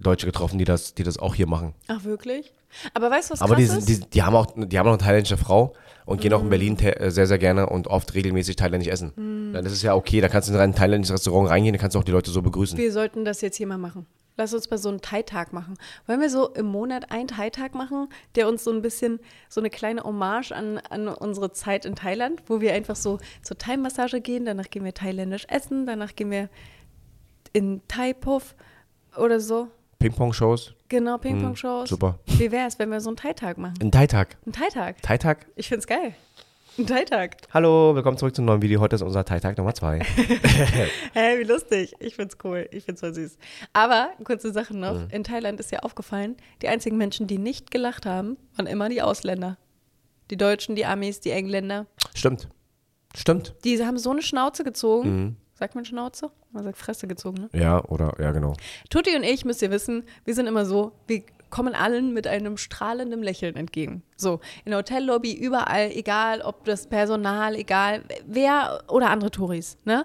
Deutsche getroffen, die das, die das auch hier machen. Ach, wirklich? Aber weißt du, was Aber krass die, ist? sind- die, die haben auch, die haben auch eine thailändische Frau und gehen auch Mhm. in Berlin tä- äh, sehr, sehr gerne und oft regelmäßig thailändisch essen. Mhm. Ja, Das ist ja okay, da kannst du in ein thailändisches Restaurant reingehen, da kannst du auch die Leute so begrüßen. Wir sollten das jetzt hier mal machen. Lass uns mal so einen Thai-Tag machen. Wollen wir so im Monat einen Thai-Tag machen, der uns so ein bisschen so eine kleine Hommage an, an unsere Zeit in Thailand, wo wir einfach so zur Thai-Massage gehen, danach gehen wir thailändisch essen, danach gehen wir in Thai-Puff oder so. Ping-Pong-Shows. Genau, Ping-Pong-Shows. super. Wie wäre es, wenn wir so einen Thai-Tag machen? Ein Thai-Tag. Ein Thai-Tag. Thai-Tag. Ich find's geil. Thai-Tag. Hallo, willkommen zurück zum neuen Video. Heute ist unser Thai-Tag Nummer zwei. Hä, wie lustig. Ich find's cool. Ich find's voll süß. Aber, kurze Sache noch. Mhm. In Thailand ist ja aufgefallen, die einzigen Menschen, die nicht gelacht haben, waren immer die Ausländer. Die Deutschen, die Amis, die Engländer. Stimmt. Stimmt. Die haben so eine Schnauze gezogen. Mhm. Sagt man Schnauze? Man sagt Fresse gezogen, ne? Ja, oder, ja, genau. Tutti und ich, müsst ihr wissen, wir sind immer so, wir kommen allen mit einem strahlenden Lächeln entgegen. So, in der Hotellobby, überall, egal ob das Personal, egal wer oder andere Touris, ne?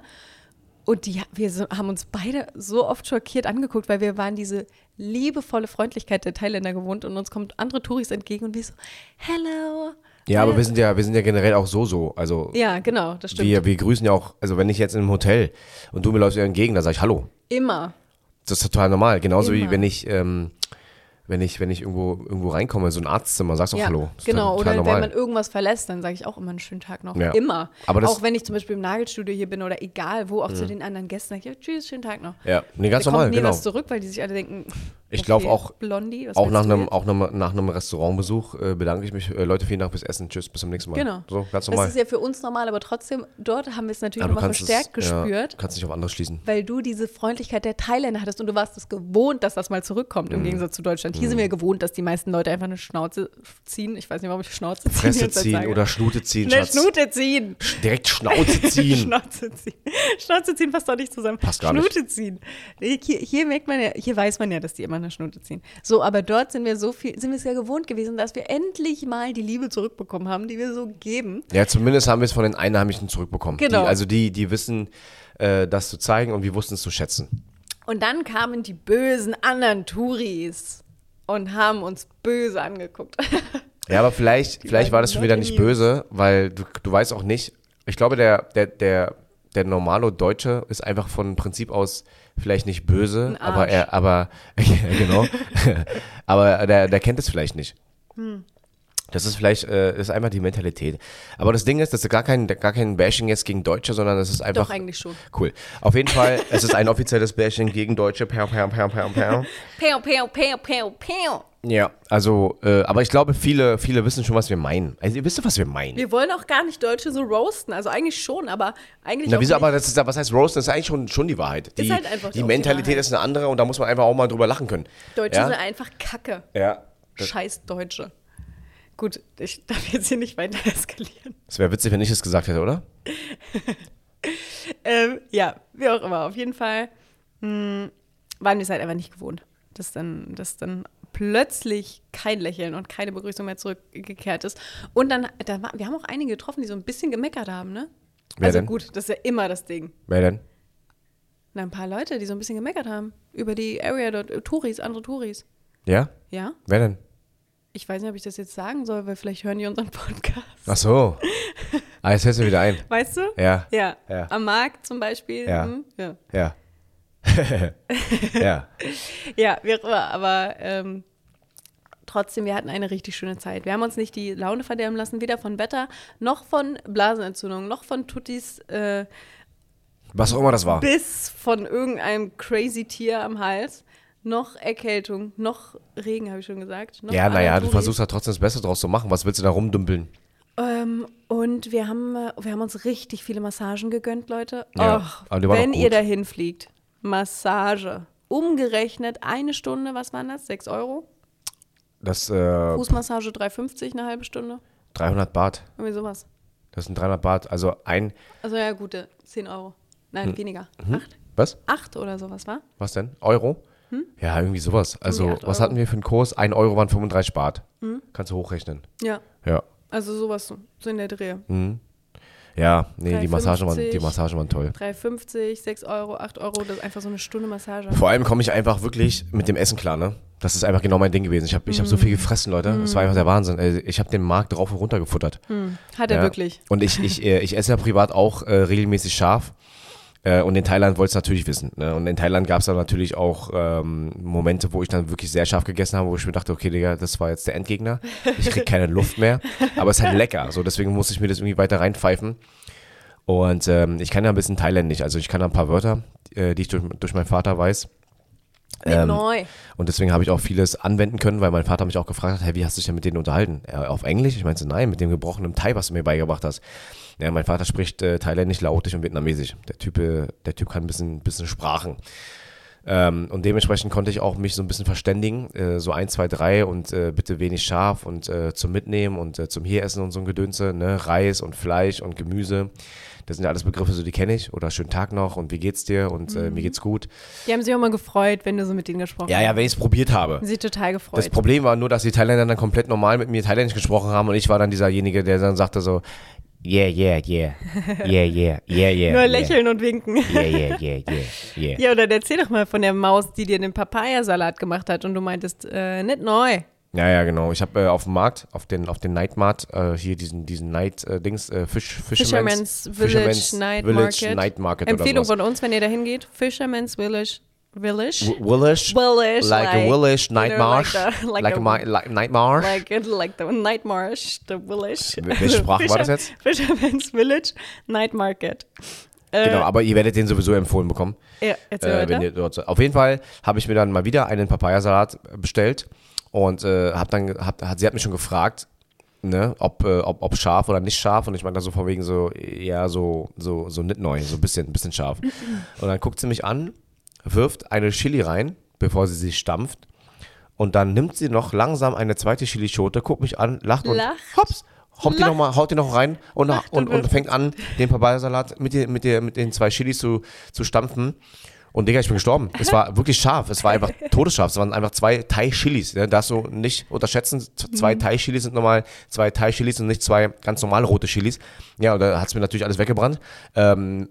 Und die, wir so, haben uns beide so oft schockiert angeguckt, weil wir waren diese liebevolle Freundlichkeit der Thailänder gewohnt und uns kommt andere Touris entgegen und wir so, hello. Ja, aber wir sind ja, wir sind ja generell auch so so. Also Ja, genau, das stimmt. wir, wir grüßen ja auch, also wenn ich jetzt in einem Hotel und du mir läufst mir entgegen, dann sage ich Hallo. Immer. Das ist total normal. Genauso wie Immer. wenn ich, ähm, wenn ich, wenn ich irgendwo, irgendwo reinkomme, so ein Arztzimmer, sagst du auch Ja, Hallo. Genau. total Oder normal. wenn man irgendwas verlässt, dann sage ich auch immer einen schönen Tag noch. Ja. Immer. Aber auch wenn ich zum Beispiel im Nagelstudio hier bin oder egal wo, auch zu den anderen Gästen, sage ich, ja, tschüss, schönen Tag noch. ja, nee, ganz da normal, kommt nie genau. was zurück, weil die sich alle denken, Ich glaube auch- Blondie, Auch nach einem, auch nach, nach einem Restaurantbesuch äh, bedanke ich mich. Äh, Leute, vielen Dank fürs Essen. Tschüss, bis zum nächsten Mal. Genau. So, ganz Das normal. ist ja für uns normal, aber trotzdem, dort haben wir es natürlich du nochmal verstärkt es, Ja, gespürt. kannst nicht auf anderes schließen. Weil du diese Freundlichkeit der Thailänder hattest und du warst es gewohnt, dass das mal zurückkommt, Mhm. im Gegensatz zu Deutschland. Hier sind wir gewohnt, dass die meisten Leute einfach eine Schnauze ziehen. Ich weiß nicht, warum ich Schnauze ziehen Fresse ziehen sage. oder Schnute ziehen, Schnell Schatz. Schnute ziehen. Direkt Schnauze ziehen. Schnauze ziehen. Schnauze ziehen passt doch nicht zusammen. Passt gar nicht. Schnute ziehen. Nee, Hier, hier merkt man ja, hier weiß man ja, dass die immer eine Schnute ziehen. So, aber dort sind wir so viel, sind wir es ja gewohnt gewesen, dass wir endlich mal die Liebe zurückbekommen haben, die wir so geben. ja, zumindest haben wir es von den Einheimischen zurückbekommen. Genau. Die, also die, die wissen, äh, das zu zeigen und wir wussten es zu schätzen. Und dann kamen die bösen anderen Touris und haben uns böse angeguckt. Ja, aber vielleicht, vielleicht war das schon wieder nicht böse, weil du, du weißt auch nicht. Ich glaube, der, der, der, der normale Deutsche ist einfach von Prinzip aus vielleicht nicht böse, aber er, aber, genau. aber der, der kennt es vielleicht nicht. Hm. Das ist vielleicht, äh, ist einfach die Mentalität. Aber das Ding ist, das ist gar kein, gar kein Bashing jetzt gegen Deutsche, sondern es ist einfach. Doch, eigentlich schon. Cool. Auf jeden Fall, es ist ein offizielles Bashing gegen Deutsche. Pow, pow, pow, pow, pow. Pew, pew, pew, pew, pew. Ja, also, äh, aber ich glaube, viele, viele wissen schon, was wir meinen. Also, ihr wisst, was wir meinen. Wir wollen auch gar nicht Deutsche so roasten. Also eigentlich schon, aber eigentlich Na, wieso, aber das ist, was heißt Roast? Das ist eigentlich schon, schon die Wahrheit. Die, halt einfach die die Mentalität Wahrheit. ist eine andere und da muss man einfach auch mal drüber lachen können. Deutsche ja? sind einfach Kacke. Ja. Das, Scheiß Deutsche. Gut, ich darf jetzt hier nicht weiter eskalieren. das wäre witzig, wenn ich es gesagt hätte, oder? Ähm, ja, wie auch immer. Auf jeden Fall mh, waren wir es halt einfach nicht gewohnt, dass dann, dass dann plötzlich kein Lächeln und keine Begrüßung mehr zurückgekehrt ist. Und dann, da, war- wir haben auch einige getroffen, die so ein bisschen gemeckert haben, ne? Wer also denn? gut, das ist ja immer das Ding. Wer denn? Na, ein paar Leute, die so ein bisschen gemeckert haben über die Area dort, äh, Touris, andere Touris. Ja? Ja? Wer denn? Ich weiß nicht, ob ich das jetzt sagen soll, weil vielleicht hören die unseren Podcast. Ach so. Ah, jetzt fällst du wieder ein. Weißt du? Ja. Ja. Ja. Am Markt zum Beispiel. Ja. hm, ja. Ja. ja. Ja, wie auch immer, aber ähm, trotzdem, wir hatten eine richtig schöne Zeit. Wir haben uns nicht die Laune verderben lassen, weder von Wetter, noch von Blasenentzündung, noch von Tuttis äh, Was auch immer das war. Biss von irgendeinem crazy Tier am Hals, noch Erkältung, noch Regen, habe ich schon gesagt. Ja, naja, du versuchst ja trotzdem das Beste draus zu machen. Was willst du da rumdümpeln? Ähm, und wir haben, wir haben uns richtig viele Massagen gegönnt, Leute. Ja, Och, wenn ihr dahin fliegt, Massage. Umgerechnet eine Stunde, was waren das? 6 Euro? Das, äh, Fußmassage 3,50 eine halbe Stunde. 300 Baht. Irgendwie sowas. Das sind 300 Baht. Also ein, Also ja, gute 10 Euro. Nein, Hm. weniger. Mhm. Acht? was? Acht oder sowas, war? Was denn? Euro? Ja, irgendwie sowas. Also, was hatten wir für einen Kurs? 1 Euro waren 35 Baht. Kannst du hochrechnen. Ja, Ja. also sowas so, so in der Dreh. Ja, nee, die Massagen, waren, 3,50. die Massagen waren toll. 3,50, 6 Euro, 8 Euro, das ist einfach so eine Stunde Massage. Vor allem komme ich einfach wirklich mit dem Essen klar, ne? Das ist einfach genau mein Ding gewesen. Ich habe ich hab so Mhm. viel gefressen, Leute. Das war einfach der Wahnsinn. Also Ich habe den Markt drauf und runter gefuttert. Hat er Ja. wirklich. Und ich, ich, äh, ich esse ja privat auch äh, regelmäßig scharf. Äh, und in Thailand wollte es natürlich wissen. Ne? Und in Thailand gab es dann natürlich auch ähm, Momente, wo ich dann wirklich sehr scharf gegessen habe, wo ich mir dachte, okay, Digga, das war jetzt der Endgegner. Ich krieg keine Luft mehr. Aber es ist halt lecker. So, deswegen musste ich mir das irgendwie weiter reinpfeifen. Und ähm, ich kann ja ein bisschen Thailändisch. Also ich kann da ein paar Wörter, äh, die ich durch, durch meinen Vater weiß. Ähm, neu. und deswegen habe ich auch vieles anwenden können, weil mein Vater mich auch gefragt hat, hey, wie hast du dich denn mit denen unterhalten? Ja, auf Englisch? Ich meinte, nein, mit dem gebrochenen Thai, was du mir beigebracht hast. Ja, mein Vater spricht äh, Thailändisch, Laotisch und Vietnamesisch. Der Typ, äh, der Typ kann ein bisschen, bisschen Sprachen. Ähm, und dementsprechend konnte ich auch mich so ein bisschen verständigen, äh, so ein, zwei, drei und äh, bitte wenig scharf und äh, zum Mitnehmen und äh, zum hier essen und so ein Gedönse, ne? Reis und Fleisch und Gemüse. Das sind ja alles Begriffe, so die kenne ich. Oder schönen Tag noch und wie geht's dir und äh, mir geht's gut. Die haben sich auch mal gefreut, wenn du so mit denen gesprochen Ja, ja, wenn ich es probiert habe. hast. Sie total gefreut. Das Problem war nur, dass die Thailänder dann komplett normal mit mir Thailändisch gesprochen haben und ich war dann dieserjenige, der dann sagte so, yeah, yeah, yeah, yeah, yeah, yeah, yeah. Nur yeah. lächeln und winken. Yeah, yeah, yeah, yeah, yeah. Ja, oder erzähl doch mal von der Maus, die dir den Papayasalat gemacht hat und du meintest, äh, nicht neu. Ja, ja, genau. Ich habe äh, auf dem Markt, auf den, auf den Night Mart, äh, hier diesen, diesen Night äh, Dings, äh, Fish, Fisherman's Village Night Village Market. Night Market Empfehlung oder sowas. von uns, wenn ihr da hingeht. Fisherman's Village. Village? W- Willish, Village, like, a like, Willish you Night like Marsh, the- like a mi- like Night Marsh. Like, the Night Marsh, the. Wel- welche Sprache war das jetzt? Fisherman's Village Night Market. Äh, Genau, aber ihr werdet den sowieso empfohlen bekommen. Ja, erzähl äh, wenn ihr dort seid. Auf jeden Fall habe ich mir dann mal wieder einen Papayasalat bestellt und äh, hab dann, hab, hat, sie hat mich schon gefragt, ne, ob, äh, ob, ob scharf oder nicht scharf und ich meinte so von wegen so, ja, so, so, so nicht neu, so ein bisschen, bisschen scharf. und dann guckt sie mich an, wirft eine Chili rein, bevor sie sich stampft und dann nimmt sie noch langsam eine zweite Chilischote, guckt mich an, lacht und Lacht. hops, haut die noch mal, haut die noch rein und, Lacht und, und fängt an, den Papayasalat mit, den- mit, der, mit den zwei Chilis zu, zu stampfen. Und Digga, ich bin gestorben. Es war wirklich scharf. Es war einfach todesscharf. Es waren einfach zwei Thai-Chilis. Ne? Darfst du nicht unterschätzen. Z- Mhm. Zwei Thai-Chilis sind normal zwei Thai-Chilis und nicht zwei ganz normale rote Chilis. Ja, und da hat es mir natürlich alles weggebrannt. Ähm,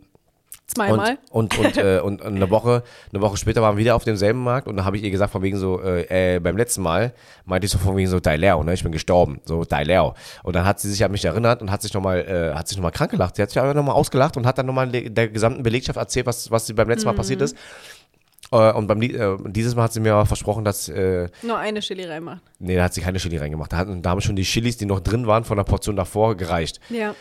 Zweimal. und, und, und, äh, und eine Woche, eine Woche später waren wir wieder auf demselben Markt und da habe ich ihr gesagt, von wegen so, äh, äh, beim letzten Mal meinte ich so von wegen so, Dai Leo, ne, ich bin gestorben, so Dai Leo. Und dann hat sie sich an mich erinnert und hat sich nochmal, äh, hat sich nochmal krank gelacht. Sie hat sich einfach nochmal ausgelacht und hat dann nochmal der gesamten Belegschaft erzählt, was, was sie beim letzten Mal passiert ist. Äh, und beim, äh, dieses Mal hat sie mir aber versprochen, dass, äh, Nur eine Chili reinmacht. nee, da hat sie keine Chili reingemacht. Da, hat, da haben schon die Chilis, die noch drin waren, von der Portion davor gereicht. Ja.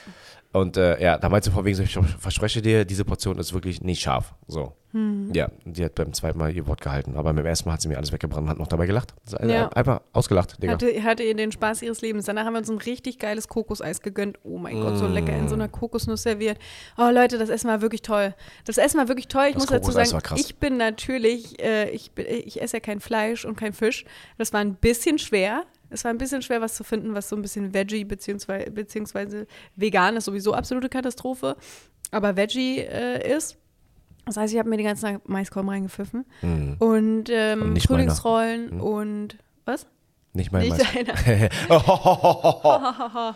Und äh, ja, da meinte sie von wegen so, ich verspreche dir, diese Portion ist wirklich nicht scharf. So. Hm. Ja, die hat beim zweiten Mal ihr Wort gehalten. Aber beim ersten Mal hat sie mir alles weggebrannt und hat noch dabei gelacht. Ja. Einfach ausgelacht, Digga. Hatte, hatte ihr den Spaß ihres Lebens. Danach haben wir uns ein richtig geiles Kokoseis gegönnt. Oh mein Gott, so lecker in so einer Kokosnuss serviert. Oh Leute, das Essen war wirklich toll. Das Essen war wirklich toll. Ich Das muss dazu sagen, ich bin natürlich, äh, ich, ich esse ja kein Fleisch und kein Fisch. Das war ein bisschen schwer. Es war ein bisschen schwer, was zu finden, was so ein bisschen Veggie beziehungsweise, beziehungsweise vegan ist sowieso absolute Katastrophe. Aber Veggie äh, ist. Das heißt, ich habe mir die ganze Zeit Maiskolben reingepfiffen. Mhm. Und, ähm, Und meiner. Mhm. Frühlingsrollen und was? Nicht mein Nicht deiner.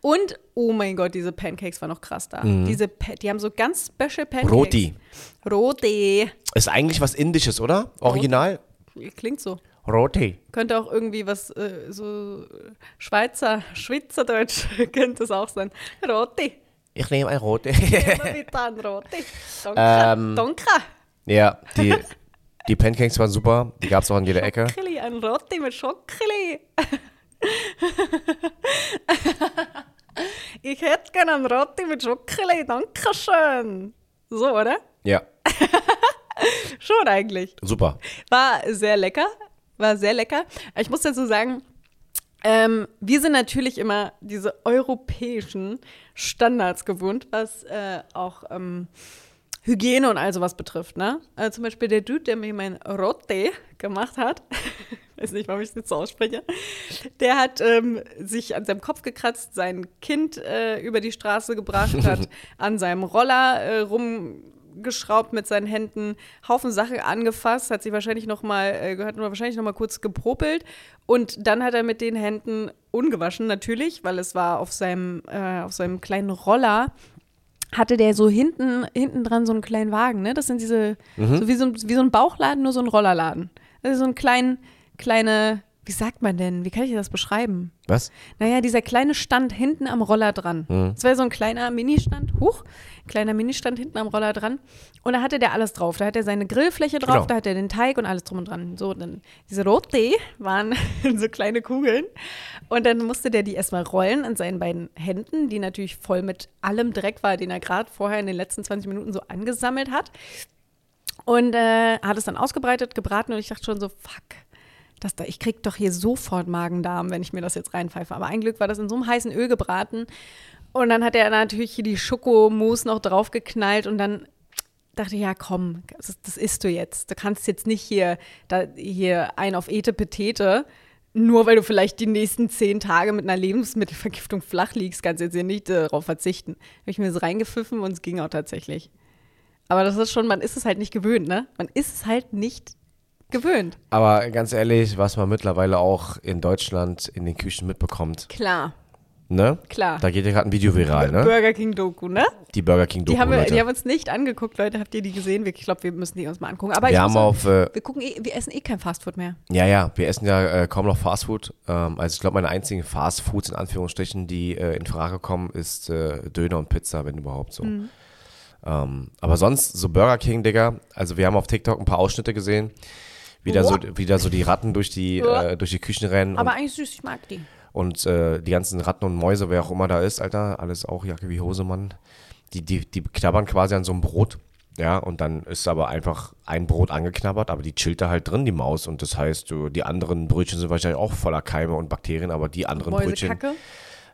Und, oh mein Gott, diese Pancakes waren noch krass da. Diese, Pa- die haben so ganz special Pancakes. Mhm. Roti. Roti. Ist eigentlich was Indisches, oder? Original? Klingt so. Roti. Könnte auch irgendwie was, äh, so Schweizer, Schweizerdeutsch könnte es auch sein. Roti. Ich nehme ein Roti. Immer wieder ein Roti. Danke. Ähm, Danke. ja, die, die Pancakes waren super. Die gab es auch an jeder Ecke. Schockeli, ein Roti mit Schockeli. ich hätte gerne ein Roti mit Schockeli. Dankeschön. So, oder? Ja, Schon eigentlich. super. War sehr lecker. War sehr lecker. Ich muss dazu sagen, ähm, wir sind natürlich immer diese europäischen Standards gewohnt, was äh, auch ähm, Hygiene und all sowas betrifft. Ne? Also zum Beispiel der Dude, der mir mein Rotte gemacht hat, weiß nicht, warum ich es jetzt so ausspreche, der hat ähm, sich an seinem Kopf gekratzt, sein Kind äh, über die Straße gebracht, hat an seinem Roller äh, rumgeschraubt mit seinen Händen, Haufen Sachen angefasst, hat sich wahrscheinlich noch mal, äh, hat wahrscheinlich noch mal kurz gepopelt und dann hat er mit den Händen ungewaschen natürlich, weil es war auf seinem, äh, auf seinem kleinen Roller hatte der so hinten, hinten dran so einen kleinen Wagen, ne? Das sind diese, so wie so, ein- wie so ein Bauchladen, nur so ein Rollerladen. Also so ein klein, kleine, wie sagt man denn? Wie kann ich das beschreiben? Was? Naja, dieser kleine Stand hinten am Roller dran. Mhm. Das wäre so ein kleiner Ministand, huch, kleiner Ministand hinten am Roller dran. Und da hatte der alles drauf. Da hat er seine Grillfläche drauf, Genau. da hat er den Teig und alles drum und dran. So, dann diese Rote waren so kleine Kugeln. Und dann musste der die erstmal rollen in seinen beiden Händen, die natürlich voll mit allem Dreck war, den er gerade vorher in den letzten 20 Minuten so angesammelt hat. Und äh, hat es dann ausgebreitet, gebraten und ich dachte schon so, fuck, das da, ich krieg doch hier sofort Magen-Darm, wenn ich mir das jetzt reinpfeife. Aber ein Glück war das in so einem heißen Öl gebraten. Und dann hat er natürlich hier die Schokomousse noch draufgeknallt und dann dachte ich, ja komm, das, das isst du jetzt. Du kannst jetzt nicht hier, da, hier ein auf Ete Petete, nur weil du vielleicht die nächsten zehn Tage mit einer Lebensmittelvergiftung flach liegst, kannst du jetzt hier nicht darauf verzichten. Habe ich mir das reingepfiffen und es ging auch tatsächlich. Aber das ist schon, man ist es halt nicht gewöhnt, ne? Man ist es halt nicht gewöhnt. Aber ganz ehrlich, was man mittlerweile auch in Deutschland in den Küchen mitbekommt, Klar, ne? klar. Da geht ja gerade ein Video viral, ne? Burger King Doku, ne? Die Burger King Doku, Die haben, wir, Leute. die haben uns nicht angeguckt, Leute. Habt ihr die gesehen? Ich glaube, wir müssen die uns mal angucken. Aber wir haben sagen, auf, äh, wir gucken, eh, wir essen eh kein Fastfood mehr. ja, ja, wir essen ja äh, kaum noch Fastfood. Ähm, also ich glaube, meine einzigen Fastfoods in Anführungsstrichen, die äh, in Frage kommen, ist äh, Döner und Pizza, wenn überhaupt so. Mhm. Ähm, aber sonst so Burger King, Digga. Also wir haben auf TikTok ein paar Ausschnitte gesehen, wie da so, wie da so die Ratten durch die, äh, durch die Küchen rennen Aber und, eigentlich süß, ich mag die. und äh, die ganzen Ratten und Mäuse, wer auch immer da ist, Alter, alles auch Jacke wie Hose, Mann. Die, die, die knabbern quasi an so einem Brot. Ja, und dann ist aber einfach ein Brot angeknabbert, aber die chillt da halt drin, die Maus. Und das heißt, du, die anderen Brötchen sind wahrscheinlich auch voller Keime und Bakterien, aber die anderen Brötchen Mäusekacke.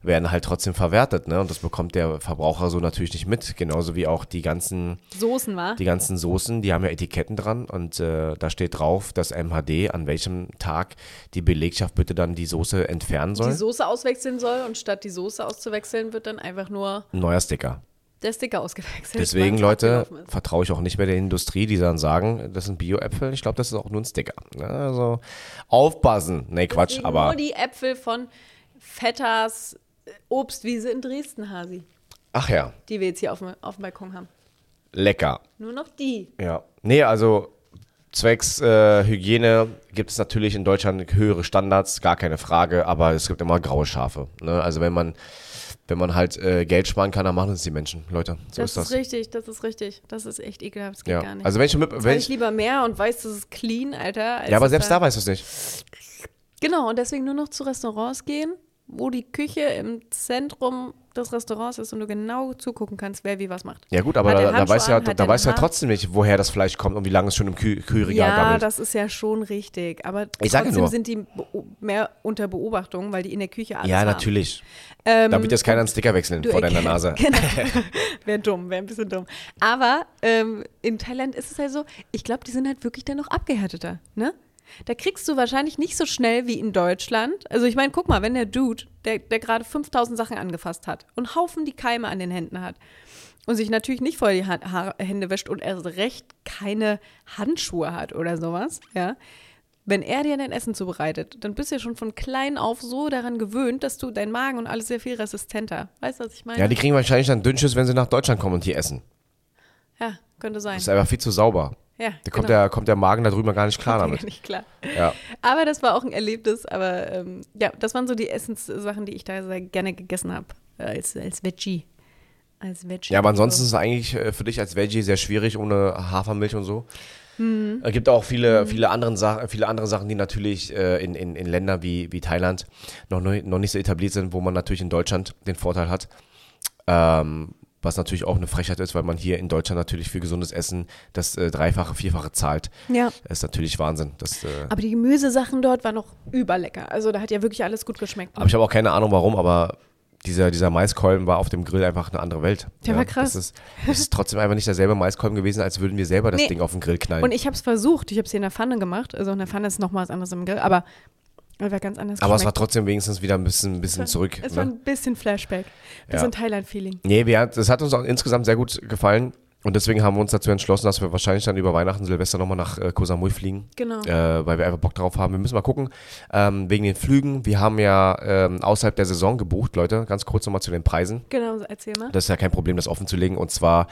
Werden halt trotzdem verwertet, ne? Und das bekommt der Verbraucher so natürlich nicht mit. Genauso wie auch die ganzen, Soßen, wa? die ganzen Soßen, die haben ja Etiketten dran und äh, da steht drauf, dass MHD an welchem Tag die Belegschaft bitte dann die Soße entfernen soll. Die Soße auswechseln soll und statt die Soße auszuwechseln, wird dann einfach nur Ein neuer Sticker. der Sticker ausgewechselt. Deswegen, Leute, vertraue ich auch nicht mehr der Industrie, die dann sagen, das sind Bio-Äpfel. Ich glaube, das ist auch nur ein Sticker. Ja, Also aufpassen. Nee, Quatsch, Deswegen aber Nur die Äpfel von äh, Obstwiese in Dresden, Hasi, ach ja, die wir jetzt hier auf dem, auf dem Balkon haben. lecker. Nur noch die. Ja. Nee, also zwecks äh, Hygiene gibt es natürlich in Deutschland höhere Standards, gar keine Frage, aber es gibt immer graue Schafe. Ne? Also wenn man, wenn man halt äh, Geld sparen kann, dann machen es die Menschen, Leute. So das ist das. richtig, das ist richtig. Das ist echt ekelhaft, das geht ja. gar nicht. Also wenn ich mit, wenn ich lieber mehr und weiß, das ist clean, Alter. als ja, aber selbst da weißt du es nicht. Genau, und deswegen nur noch zu Restaurants gehen, wo die Küche im Zentrum des Restaurants ist und du genau zugucken kannst, wer wie was macht. Ja gut, aber da, da du ja, da du ja trotzdem nicht, woher das Fleisch kommt und wie lange es schon im Kühl Kühlregal Ja, gammelt. das ist ja schon richtig. Aber Ich ja trotzdem nur. sind die mehr unter Beobachtung, weil die in der Küche alles ja, natürlich. Ähm, Da wird jetzt keiner einen Sticker wechseln du vor deiner Nase. Genau. wäre dumm, wäre ein bisschen dumm. Aber ähm, in Thailand ist es halt so, ich glaube, die sind halt wirklich dann noch abgehärteter, ne? Da kriegst du wahrscheinlich nicht so schnell wie in Deutschland. Also ich meine, guck mal, wenn der Dude, der, der gerade 5000 Sachen angefasst hat und Haufen die Keime an den Händen hat und sich natürlich nicht vor die ha Haar Hände wäscht und erst recht keine Handschuhe hat oder sowas, ja. Wenn er dir dein Essen zubereitet, dann bist du ja schon von klein auf so daran gewöhnt, dass du dein Magen und alles sehr viel resistenter. Weißt du, was ich meine? Ja, die kriegen wahrscheinlich dann Dünnschiss, wenn sie nach Deutschland kommen und hier essen. Ja, könnte sein. Das ist einfach viel zu sauber. Ja, Da kommt, genau. der, kommt der Magen da drüben gar nicht klar Ja, damit. nicht klar. Ja. Aber das war auch ein Erlebnis. Aber ähm, ja, das waren so die Essenssachen, die ich da sehr gerne gegessen habe. äh, Als, als Veggie. Als Veggie. Ja, aber ansonsten ist es eigentlich äh, für dich als Veggie sehr schwierig ohne Hafermilch und so. Mhm. Es gibt auch viele, viele, anderen Sachen, viele andere Sachen, die natürlich äh, in, in, in Ländern wie, wie Thailand noch, noch nicht so etabliert sind, wo man natürlich in Deutschland den Vorteil hat. Ähm, was natürlich auch eine Frechheit ist, weil man hier in Deutschland natürlich für gesundes Essen das äh, Dreifache, Vierfache zahlt. Ja. Das ist natürlich Wahnsinn. Das, äh, Aber die Gemüsesachen dort waren noch überlecker. Also da hat ja wirklich alles gut geschmeckt. aber ich habe auch keine Ahnung warum, aber dieser, dieser Maiskolben war auf dem Grill einfach eine andere Welt. Der war krass. Das ist, das ist trotzdem einfach nicht derselbe Maiskolben gewesen, als würden wir selber das Nee. Ding auf den Grill knallen. Und ich habe es versucht. Ich habe es hier in der Pfanne gemacht. Also in der Pfanne ist noch mal was anderes im Grill. Aber es war ganz anders Aber es war trotzdem wenigstens wieder ein bisschen, ein bisschen Es war- zurück. Es war Ne? ein bisschen Flashback. Ja. Bisschen Thailand-Feeling. Nee, wir, das hat uns auch insgesamt sehr gut gefallen. Und deswegen haben wir uns dazu entschlossen, dass wir wahrscheinlich dann über Weihnachten, Silvester nochmal nach äh, Koh Samui fliegen. Genau. Äh, weil wir einfach Bock drauf haben. Wir müssen mal gucken, ähm, wegen den Flügen. Wir haben ja ähm, außerhalb der Saison gebucht, Leute. Ganz kurz nochmal zu den Preisen. Genau, erzähl mal. Das ist ja kein Problem, das offen zu legen. Und zwar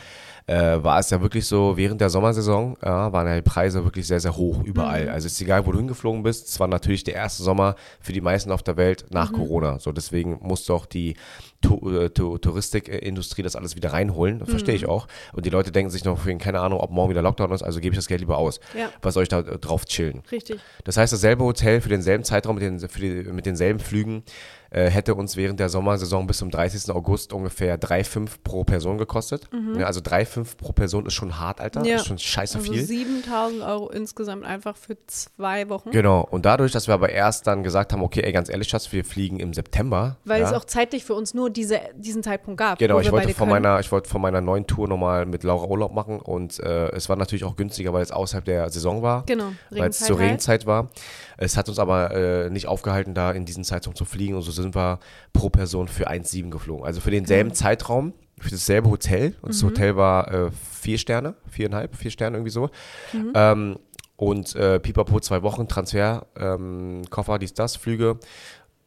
äh, war es ja wirklich so, während der Sommersaison ja, waren ja die Preise wirklich sehr, sehr hoch überall. Also es ist egal, wo du hingeflogen bist, es war natürlich der erste Sommer für die meisten auf der Welt nach Corona. So deswegen musste auch die Tu- äh, Tu- Touristikindustrie das alles wieder reinholen. Das verstehe ich auch. Und die Leute denken sich noch, keine Ahnung, ob morgen wieder Lockdown ist, also gebe ich das Geld lieber aus. Ja. Was soll ich da äh, drauf chillen? Richtig. Das heißt, dasselbe Hotel für denselben Zeitraum mit, den, die, mit denselben Flügen äh, hätte uns während der Sommersaison bis zum 30. August ungefähr 3,5 pro Person gekostet. Ja, also 3,5 pro Person ist schon hart, Alter. Mhm. Ja. Ist schon scheiße Also viel. 7000 Euro insgesamt einfach für zwei Wochen. Genau. Und dadurch, dass wir aber erst dann gesagt haben, okay, ey, ganz ehrlich, Schatz, wir fliegen im September. Weil ja, es auch zeitlich für uns nur diese, diesen Zeitpunkt gab. Genau, ich wollte, von können. meiner, ich wollte von meiner neuen Tour nochmal mit Laura Urlaub machen und äh, es war natürlich auch günstiger, weil es außerhalb der Saison war. Genau, Weil es Regenzeit zur halt. Regenzeit war. Es hat uns aber äh, nicht aufgehalten, da in diesen Zeitraum zu fliegen und so sind wir pro Person für 1,7 geflogen. Also für denselben Genau. Zeitraum, für dasselbe Hotel. Und Mhm. das Hotel war äh, vier Sterne, viereinhalb, vier Sterne irgendwie so. Mhm. Ähm, und äh, Pipapo zwei Wochen, Transfer, ähm, Koffer, dies, das, Flüge.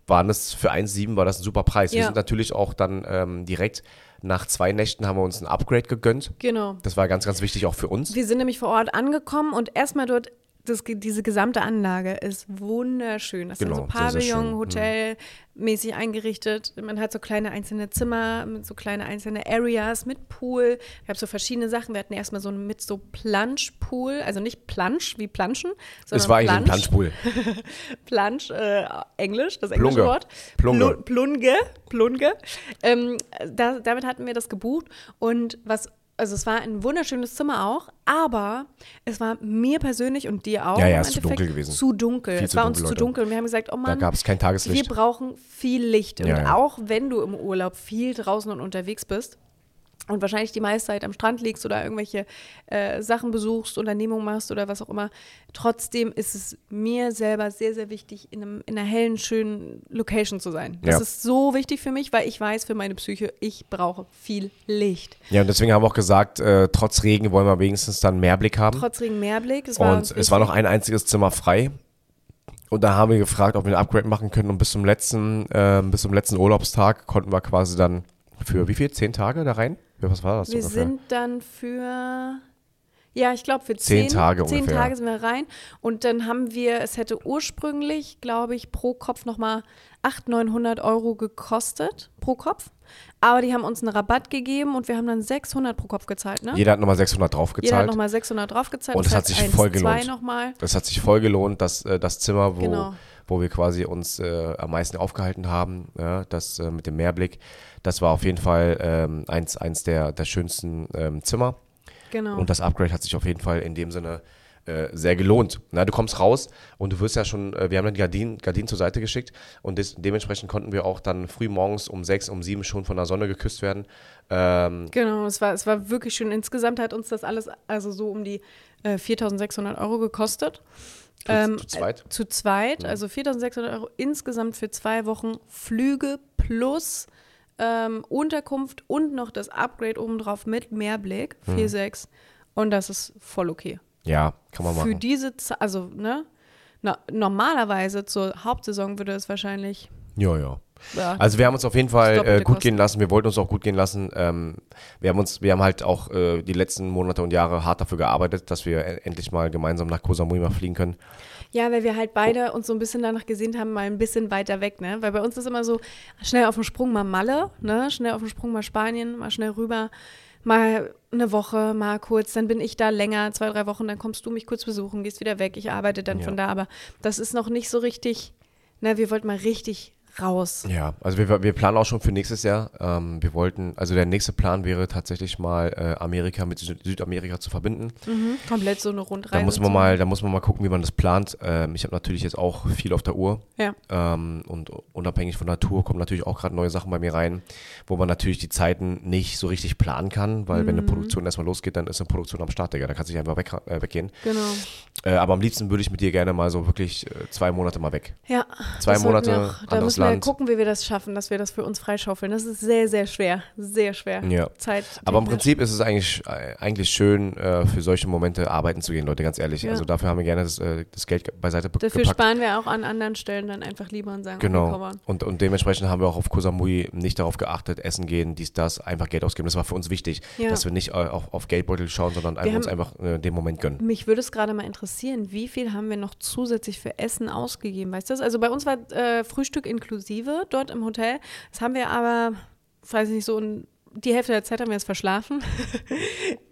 Waren es für 1,7 war das ein super Preis. Wir Ja. sind natürlich auch dann ähm, direkt nach zwei Nächten haben wir uns ein Upgrade gegönnt. Genau. Das war ganz, ganz wichtig auch für uns. Wir sind nämlich vor Ort angekommen und erstmal dort, das, diese gesamte Anlage ist wunderschön. Das Genau, sind so sehr, sehr schön. Pavillon, Mhm. Eingerichtet. Man hat so kleine einzelne Zimmer mit so kleine einzelne Areas mit Pool. Wir haben so verschiedene Sachen. Wir hatten erstmal so einen mit so Planschpool, also nicht Plansch wie Planschen, sondern Es war eigentlich ein. Planschpool. Plansch, äh, Englisch, das englische Plunge. Wort. Plunge. Plu- Plunge, Plunge. Ähm, da, damit hatten wir das gebucht und was, also es war ein wunderschönes Zimmer auch, aber es war mir persönlich und dir auch Ja, ja, ist zu dunkel gewesen. Zu dunkel. Viel es zu war uns dunkel, zu Leute. dunkel und wir haben gesagt, oh Da Mann, gab es kein wir Tageslicht. brauchen viel Licht. Und Ja, ja. auch wenn du im Urlaub viel draußen und unterwegs bist und wahrscheinlich die meiste Zeit am Strand liegst oder irgendwelche äh, Sachen besuchst, Unternehmungen machst oder was auch immer, trotzdem ist es mir selber sehr, sehr wichtig, in, einem, in einer hellen, schönen Location zu sein. Das Ja. ist so wichtig für mich, weil ich weiß, für meine Psyche, ich brauche viel Licht. Ja, und deswegen haben wir auch gesagt, äh, trotz Regen wollen wir wenigstens dann mehr Blick haben. Trotz Regen war uns und es war noch ein einziges Zimmer frei. Und da haben wir gefragt, ob wir ein Upgrade machen können. Und bis zum letzten, ähm, bis zum letzten Urlaubstag konnten wir quasi dann für wie viel? Zehn Tage da rein? Ja, Was war das Wir ungefähr? sind dann für, ja, ich glaube für Zehn zehn, Tage zehn ungefähr. Tage sind wir rein. Und dann haben wir, es hätte ursprünglich, glaube ich, pro Kopf nochmal 800, 900 Euro gekostet, pro Kopf. Aber die haben uns einen Rabatt gegeben und wir haben dann 600 pro Kopf gezahlt, ne? Jeder hat nochmal 600 Jeder hat draufgezahlt. nochmal 600 draufgezahlt. Und es hat das sich heißt voll 1,2 gelohnt. Das hat sich voll gelohnt, dass äh, das Zimmer, wo, Genau. Wo wir quasi uns äh, am meisten aufgehalten haben, ja, das äh, mit dem Meerblick, das war auf jeden Fall ähm, eins, eins der, der schönsten ähm, Zimmer. Genau. Und das Upgrade hat sich auf jeden Fall in dem Sinne äh, sehr gelohnt. Na, du kommst raus und du wirst ja schon, äh, wir haben dann Gardinen, Gardinen zur Seite geschickt und des, dementsprechend konnten wir auch dann früh morgens um sechs, um sieben schon von der Sonne geküsst werden. Ähm, Genau, es war, es war wirklich schön. Insgesamt hat uns das alles also so um die äh, 4.600 Euro gekostet. Zu- zu zweit? Äh, zu zweit, also 4.600 Euro insgesamt für zwei Wochen Flüge plus ähm, Unterkunft und noch das Upgrade obendrauf mit Mehrblick, Hm. 4,6. Und das ist voll okay. ja, kann man Für machen. diese, Ze- also, ne? Na, normalerweise zur Hauptsaison würde es wahrscheinlich, Ja, ja. Ja, Also wir haben uns auf jeden Fall äh, gut Kosten. gehen lassen. Wir wollten uns auch gut gehen lassen. Ähm, wir haben uns, wir haben halt auch äh, die letzten Monate und Jahre hart dafür gearbeitet, dass wir endlich mal gemeinsam nach Koh Samui fliegen können. Ja, weil wir halt beide uns so ein bisschen danach gesehnt haben, mal ein bisschen weiter weg, ne? Weil bei uns ist immer so, schnell auf dem Sprung mal Malle, ne? Schnell auf dem Sprung mal Spanien, mal schnell rüber, mal eine Woche, mal kurz, dann bin ich da länger, zwei, drei Wochen, dann kommst du mich kurz besuchen, gehst wieder weg, ich arbeite dann Ja. von da, aber das ist noch nicht so richtig, ne? Wir wollten mal richtig raus. Ja, also wir, wir planen auch schon für nächstes Jahr. Ähm, wir wollten, also der nächste Plan wäre tatsächlich mal äh, Amerika mit Süd Südamerika zu verbinden. Mhm. Komplett so eine Rundreise. Da muss man mal, da muss man mal gucken, wie man das plant. Ähm, ich habe natürlich jetzt auch viel auf der Uhr. Ja. Ähm, und unabhängig von der Tour kommen natürlich auch gerade neue Sachen bei mir rein, wo man natürlich die Zeiten nicht so richtig planen kann, weil wenn eine Mhm. Produktion erstmal losgeht, dann ist eine Produktion am Start, Digga. Da kannst du nicht einfach weg, äh, weggehen. Genau. Äh, aber am liebsten würde ich mit dir gerne mal so wirklich äh, zwei Monate mal weg. Ja. Zwei Monate, auch, anderes müssen wir Land. gucken, wie wir das schaffen, dass wir das für uns freischaufeln. Das ist sehr, sehr schwer. Sehr schwer. Ja. Zeit. Aber im Prinzip ist es eigentlich, äh, eigentlich schön, äh, für solche Momente arbeiten zu gehen, Leute, ganz ehrlich. Ja. Also dafür haben wir gerne das, äh, das Geld beiseite be- Dafür gepackt. sparen wir auch an anderen Stellen dann einfach lieber und sagen, okay, Genau. on. Und, und dementsprechend haben wir auch auf Koh Samui nicht darauf geachtet, essen gehen, dies, das, einfach Geld ausgeben. Das war für uns wichtig, Ja. dass wir nicht äh, auf, auf Geldbeutel schauen, sondern einfach haben- uns einfach äh, den Moment gönnen. Mich würde es gerade mal interessieren, wie viel haben wir noch zusätzlich für Essen ausgegeben? Weißt du das? Also bei uns war Frühstück inklusive dort im Hotel. Das haben wir aber, weiß ich nicht, so die Hälfte der Zeit haben wir es verschlafen.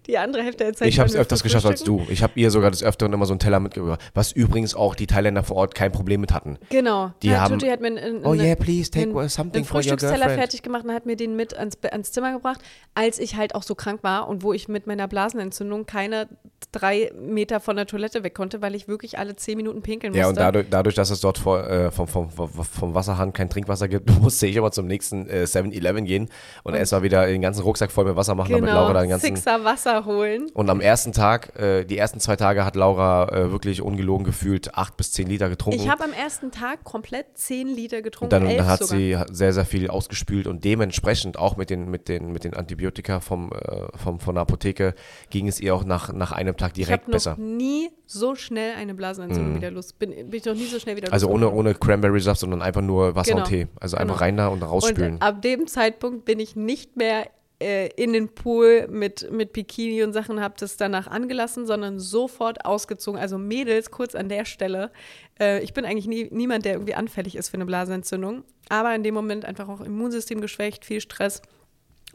Die andere Hälfte der Zeit Ich habe es öfters geschafft als du. Ich habe ihr sogar des Öfteren immer so einen Teller mitgebracht, was übrigens auch die Thailänder vor Ort kein Problem mit hatten. Genau. Die ja, haben- Tutti hat mir einen, Oh yeah, please take einen, something einen for your Frühstücksteller girlfriend. fertig gemacht und hat mir den mit ans, ans Zimmer gebracht, als ich halt auch so krank war und wo ich mit meiner Blasenentzündung keine drei Meter von der Toilette weg konnte, weil ich wirklich alle zehn Minuten pinkeln Ja, musste. und dadurch, dadurch dass es dort vor, äh, vom, vom, vom, vom Wasserhahn kein Trinkwasser gibt, musste ich immer zum nächsten äh, 7-Eleven gehen und erstmal wieder den ganzen Rucksack voll mit Wasser machen, damit genau, Laura dann den ganzen. Sixer Wasser holen. Und am ersten Tag, äh, die ersten zwei Tage hat Laura äh, wirklich ungelogen gefühlt acht bis zehn Liter getrunken. Ich habe am ersten Tag komplett zehn Liter getrunken, Und dann, dann hat sogar. sie sehr, sehr viel ausgespült und dementsprechend auch mit den, mit den, mit den Antibiotika vom, äh, vom, von der Apotheke ging es ihr auch nach, nach einem Tag ich direkt habe noch besser. nie so schnell eine Blasenentzündung wieder los. Bin, bin ich noch nie so schnell wieder Also ohne, ohne Cranberry-Saft, sondern einfach nur Wasser Genau. und Tee. Also einfach Genau. rein da und rausspülen. Und ab dem Zeitpunkt bin ich nicht mehr äh, in den Pool mit, mit Bikini und Sachen, habe das danach angelassen, sondern sofort ausgezogen. Also Mädels, kurz an der Stelle. Äh, ich bin eigentlich nie, niemand, der irgendwie anfällig ist für eine Blasenentzündung. Aber in dem Moment einfach auch Immunsystem geschwächt, viel Stress.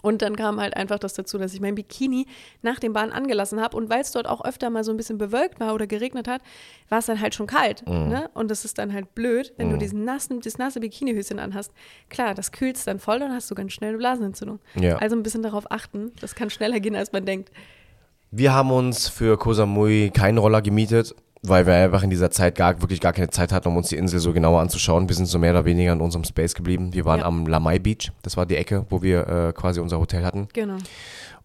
Und dann kam halt einfach das dazu, dass ich mein Bikini nach dem Bahn angelassen habe. Und weil es dort auch öfter mal so ein bisschen bewölkt war oder geregnet hat, war es dann halt schon kalt. Mhm. Ne? Und das ist dann halt blöd, wenn du diesen nassen, das nasse Bikinihöschen anhast. Klar, das kühlst dann voll und hast du ganz schnell eine Blasenentzündung. Ja. Also ein bisschen darauf achten. Das kann schneller gehen, als man denkt. Wir haben uns für Koh Samui keinen Roller gemietet, weil wir einfach in dieser Zeit gar, wirklich gar keine Zeit hatten, um uns die Insel so genauer anzuschauen. Wir sind so mehr oder weniger in unserem Space geblieben. Wir waren Ja. am Lamai Beach, das war die Ecke, wo wir äh, quasi unser Hotel hatten. Genau.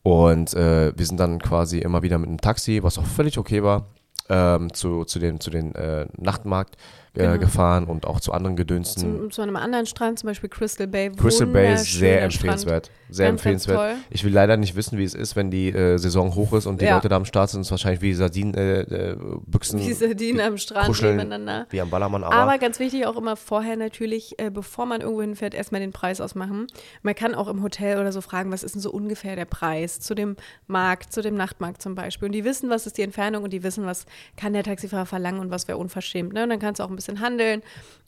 Und äh, wir sind dann quasi immer wieder mit einem Taxi, was auch völlig okay war, ähm, zu, zu den, zu den äh, Nachtmarkt Genau. gefahren und auch zu anderen Gedönsten. Zu, zu einem anderen Strand, zum Beispiel Crystal Bay. Crystal Bay ist sehr Wunderschöner Strand. empfehlenswert. Sehr empfehlenswert. toll. Ich will leider nicht wissen, wie es ist, wenn die äh, Saison hoch ist und die Ja. Leute da am Start sind. Es ist wahrscheinlich wie Sardinen, äh, äh, Büchsen, Die Sardinen am Strand kuscheln nebeneinander. wie am Ballermann. Aber, Aber ganz wichtig auch immer vorher natürlich, äh, bevor man irgendwo hinfährt, erstmal den Preis ausmachen. Man kann auch im Hotel oder so fragen, was ist denn so ungefähr der Preis zu dem Markt, zu dem Nachtmarkt zum Beispiel. Und die wissen, was ist die Entfernung und die wissen, was kann der Taxifahrer verlangen und was wäre unverschämt. Ne? Und dann kannst du auch ein bisschen handeln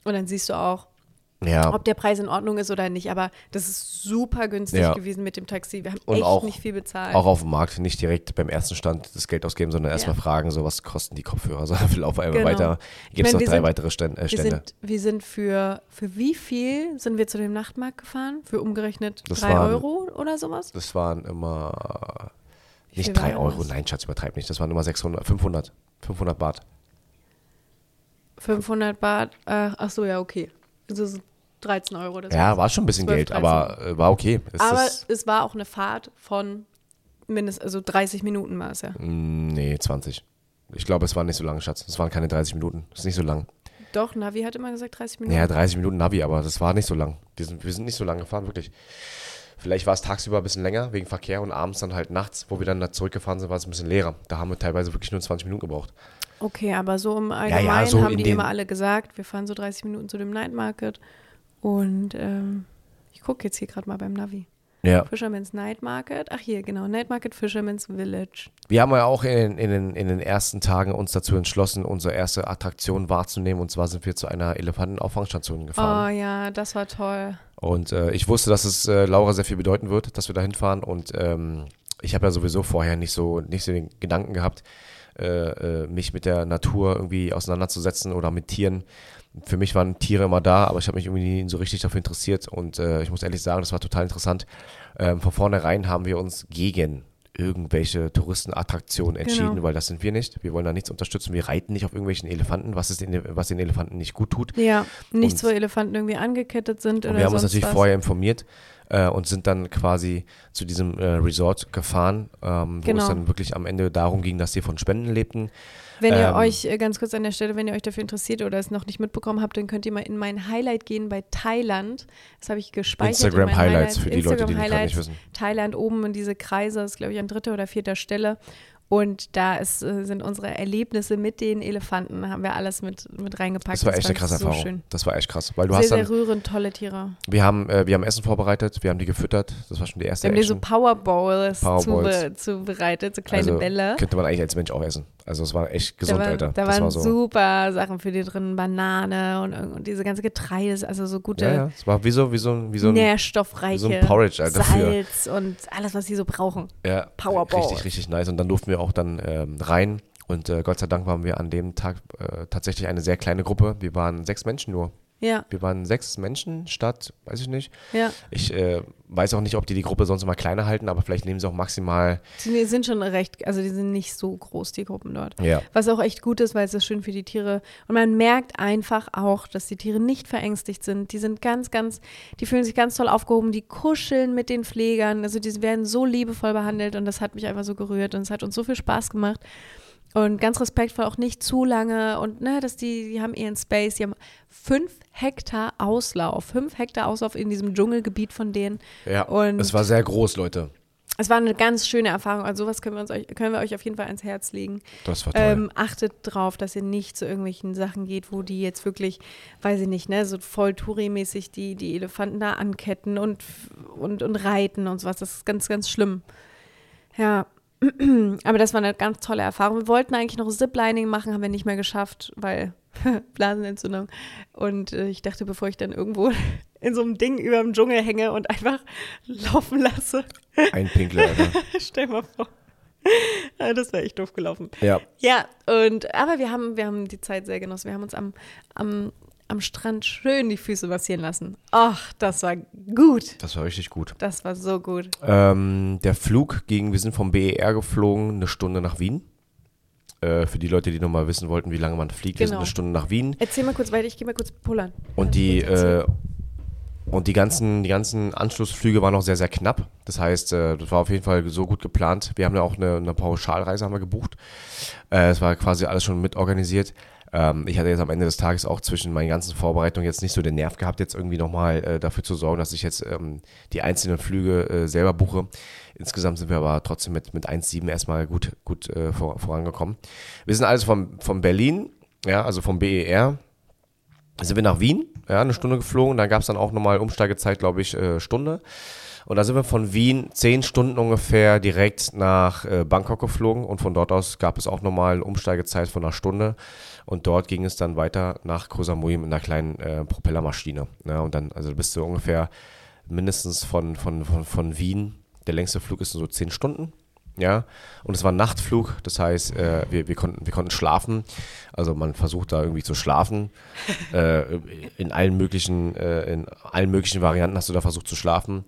und dann siehst du auch, ja, ob der Preis in Ordnung ist oder nicht. Aber das ist super günstig Ja. gewesen mit dem Taxi. Wir haben Und echt auch- nicht viel bezahlt. auch auf dem Markt nicht direkt beim ersten Stand das Geld ausgeben, sondern erstmal Ja. fragen, so was kosten die Kopfhörer. So, wir laufen einmal Genau. weiter. Gibt es noch wir drei sind- weitere Stände. Äh, wir Stände. sind, wir sind für, für wie viel sind wir zu dem Nachtmarkt gefahren? Für umgerechnet Das drei waren- Euro oder sowas? Das waren immer nicht drei war Euro, das? nein, Schatz, übertreib nicht. Das waren immer 600, 500, 500 Baht. 500 Baht, äh, ach so, ja, okay. Das ist 13 Euro. Das Ja, war schon ein bisschen 12, Geld, aber äh, war okay. Es Aber es war auch eine Fahrt von mindestens, also 30 Minuten war es ja. Mm, nee, 20. Ich glaube, es waren nicht so lange, Schatz. Es waren keine 30 Minuten. Das ist nicht so lang. Doch, Navi hat immer gesagt 30 Minuten. Ja, 30 Minuten Navi, aber das war nicht so lang. Wir sind, wir sind nicht so lang gefahren, wirklich. Vielleicht war es tagsüber ein bisschen länger, wegen Verkehr und abends dann halt nachts, wo wir dann da zurückgefahren sind, war es ein bisschen leerer. Da haben wir teilweise wirklich nur 20 Minuten gebraucht. Okay, aber so im Allgemeinen ja, so haben die immer alle gesagt, wir fahren so 30 Minuten zu dem Night Market. Und ähm, ich gucke jetzt hier gerade mal beim Navi. Ja. Fisherman's Night Market. Ach hier, genau. Night Market Fisherman's Village. Wir haben ja auch in, in, den, in den ersten Tagen uns dazu entschlossen, unsere erste Attraktion wahrzunehmen. Und zwar sind wir zu einer Elefantenauffangstation Oh gefahren. ja, das war toll. Und äh, ich wusste, dass es äh, Laura sehr viel bedeuten wird, dass wir da hinfahren. Und ähm, ich habe ja sowieso vorher nicht so, nicht so den Gedanken gehabt, äh, äh, mich mit der Natur irgendwie auseinanderzusetzen oder mit Tieren. Für mich waren Tiere immer da, aber ich habe mich irgendwie nie so richtig dafür interessiert. Und äh, ich muss ehrlich sagen, das war total interessant. Ähm, von vornherein haben wir uns gegen irgendwelche Touristenattraktionen entschieden, Genau. weil das sind wir nicht. Wir wollen da nichts unterstützen. Wir reiten nicht auf irgendwelchen Elefanten, was, es den, was den Elefanten nicht gut tut. Ja, nichts, Und- wo Elefanten irgendwie angekettet sind wir haben uns natürlich was. vorher informiert. Äh, und sind dann quasi zu diesem äh, Resort gefahren, ähm, wo Genau. es dann wirklich am Ende darum ging, dass sie von Spenden lebten. Wenn ihr Ähm, euch, äh, ganz kurz an der Stelle, wenn ihr euch dafür interessiert oder es noch nicht mitbekommen habt, dann könnt ihr mal in mein Highlight gehen bei Thailand. Das habe ich gespeichert. in Instagram Highlights Highlight- für die Leute, die Instagram gerade nicht Highlights. wissen. Thailand oben in diese Kreise, ist glaube ich an dritter oder vierter Stelle. Und da ist, äh, sind unsere Erlebnisse mit den Elefanten, haben wir alles mit, mit reingepackt. Das war echt eine krasse so Erfahrung. schön. Das war echt krass, weil du Sehr, hast sehr dann, rührend, tolle Tiere. wir haben, äh, wir haben Essen vorbereitet, wir haben die gefüttert. Das war schon die erste Wir haben dir so Action. Powerbowls Powerballs. zube- zubereitet, so kleine also Bälle. könnte man eigentlich als Mensch auch essen. Also es war echt Da, gesund, war, Alter. da das waren war so. super Sachen für die drin, Banane und, und diese ganze Getreide, also so gute Ja, ja. Es war wie so, wie so, wie so ein nährstoffreiche wie so ein Porridge, Alter, für- Salz und alles, was sie so brauchen. Ja, Powerball. richtig, richtig nice. Und dann durften wir auch dann ähm, rein. Und äh, Gott sei Dank waren wir an dem Tag äh, tatsächlich eine sehr kleine Gruppe. Wir waren sechs Menschen nur. Ja, Wir waren sechs Menschen statt, weiß ich nicht. ja. Ich äh, weiß auch nicht, ob die die Gruppe sonst immer kleiner halten, aber vielleicht nehmen sie auch maximal. Die sind schon recht, also die sind nicht so groß, die Gruppen dort. Ja, Was auch echt gut ist, weil es ist schön für die Tiere. Und man merkt einfach auch, dass die Tiere nicht verängstigt sind. Die sind ganz, ganz, die fühlen sich ganz toll aufgehoben. Die kuscheln mit den Pflegern. Also die werden so liebevoll behandelt und das hat mich einfach so gerührt und es hat uns so viel Spaß gemacht. Und ganz respektvoll auch nicht zu lange und ne, dass die, die haben ihren Space, die haben fünf Hektar Auslauf, fünf Hektar Auslauf in diesem Dschungelgebiet von denen. ja. Und- es war sehr groß, Leute. Es war eine ganz schöne Erfahrung. Also sowas können wir, uns euch, können wir euch auf jeden Fall ans Herz legen. Das war toll. Ähm, achtet drauf, dass ihr nicht zu irgendwelchen Sachen geht, wo die jetzt wirklich, weiß ich nicht, ne, so voll Touri-mäßig die, die Elefanten da anketten und, und, und reiten und sowas. Das ist ganz, ganz schlimm. Ja. Aber das war eine ganz tolle Erfahrung. Wir wollten eigentlich noch Ziplining machen, haben wir nicht mehr geschafft, weil Blasenentzündung. Und äh, ich dachte, bevor ich dann irgendwo in so einem Ding über dem Dschungel hänge und einfach laufen lasse, Ein Pinkler, Alter. stell mal vor. Ja, Das wäre echt doof gelaufen. Ja, Ja, und aber wir haben, wir haben die Zeit sehr genossen. Wir haben uns am, am, am Strand schön die Füße massieren lassen. Ach, das war gut. das war richtig gut. Das war so gut. Ähm, der Flug ging, wir sind vom BER geflogen, eine Stunde nach Wien. Äh, für die Leute, die nochmal wissen wollten, wie lange man fliegt, wir sind Genau. eine Stunde nach Wien. Erzähl mal kurz weiter, ich gehe mal kurz pullern. Und die, äh, und die ganzen, die ganzen Anschlussflüge waren noch sehr, sehr knapp. Das heißt, äh, das war auf jeden Fall so gut geplant. Wir haben ja auch eine, eine Pauschalreise haben wir gebucht. Äh, es war quasi alles schon mit organisiert. Ähm, ich hatte jetzt am Ende des Tages auch zwischen meinen ganzen Vorbereitungen jetzt nicht so den Nerv gehabt, jetzt irgendwie nochmal äh, dafür zu sorgen, dass ich jetzt ähm, die einzelnen Flüge äh, selber buche. Insgesamt sind wir aber trotzdem mit, mit 1,7 erstmal gut, gut äh, vor, vorangekommen. Wir sind also von, von Berlin, ja, also vom BER, sind wir nach Wien, ja, eine Stunde geflogen. Da gab es dann auch nochmal Umsteigezeit, glaube ich, äh, Stunde. Und da sind wir von Wien zehn Stunden ungefähr direkt nach äh, Bangkok geflogen. Und von dort aus gab es auch nochmal Umsteigezeit von einer Stunde. Und dort ging es dann weiter nach Koh Samui mit einer kleinen äh, Propellermaschine. Ja, und dann, also bist du ungefähr mindestens von, von, von, von Wien. Der längste Flug ist so zehn Stunden. Ja, und es war ein Nachtflug, das heißt, äh, wir, wir, konnten, wir konnten schlafen. Also man versucht da irgendwie zu schlafen. äh, in allen möglichen, äh, in allen möglichen Varianten hast du da versucht zu schlafen.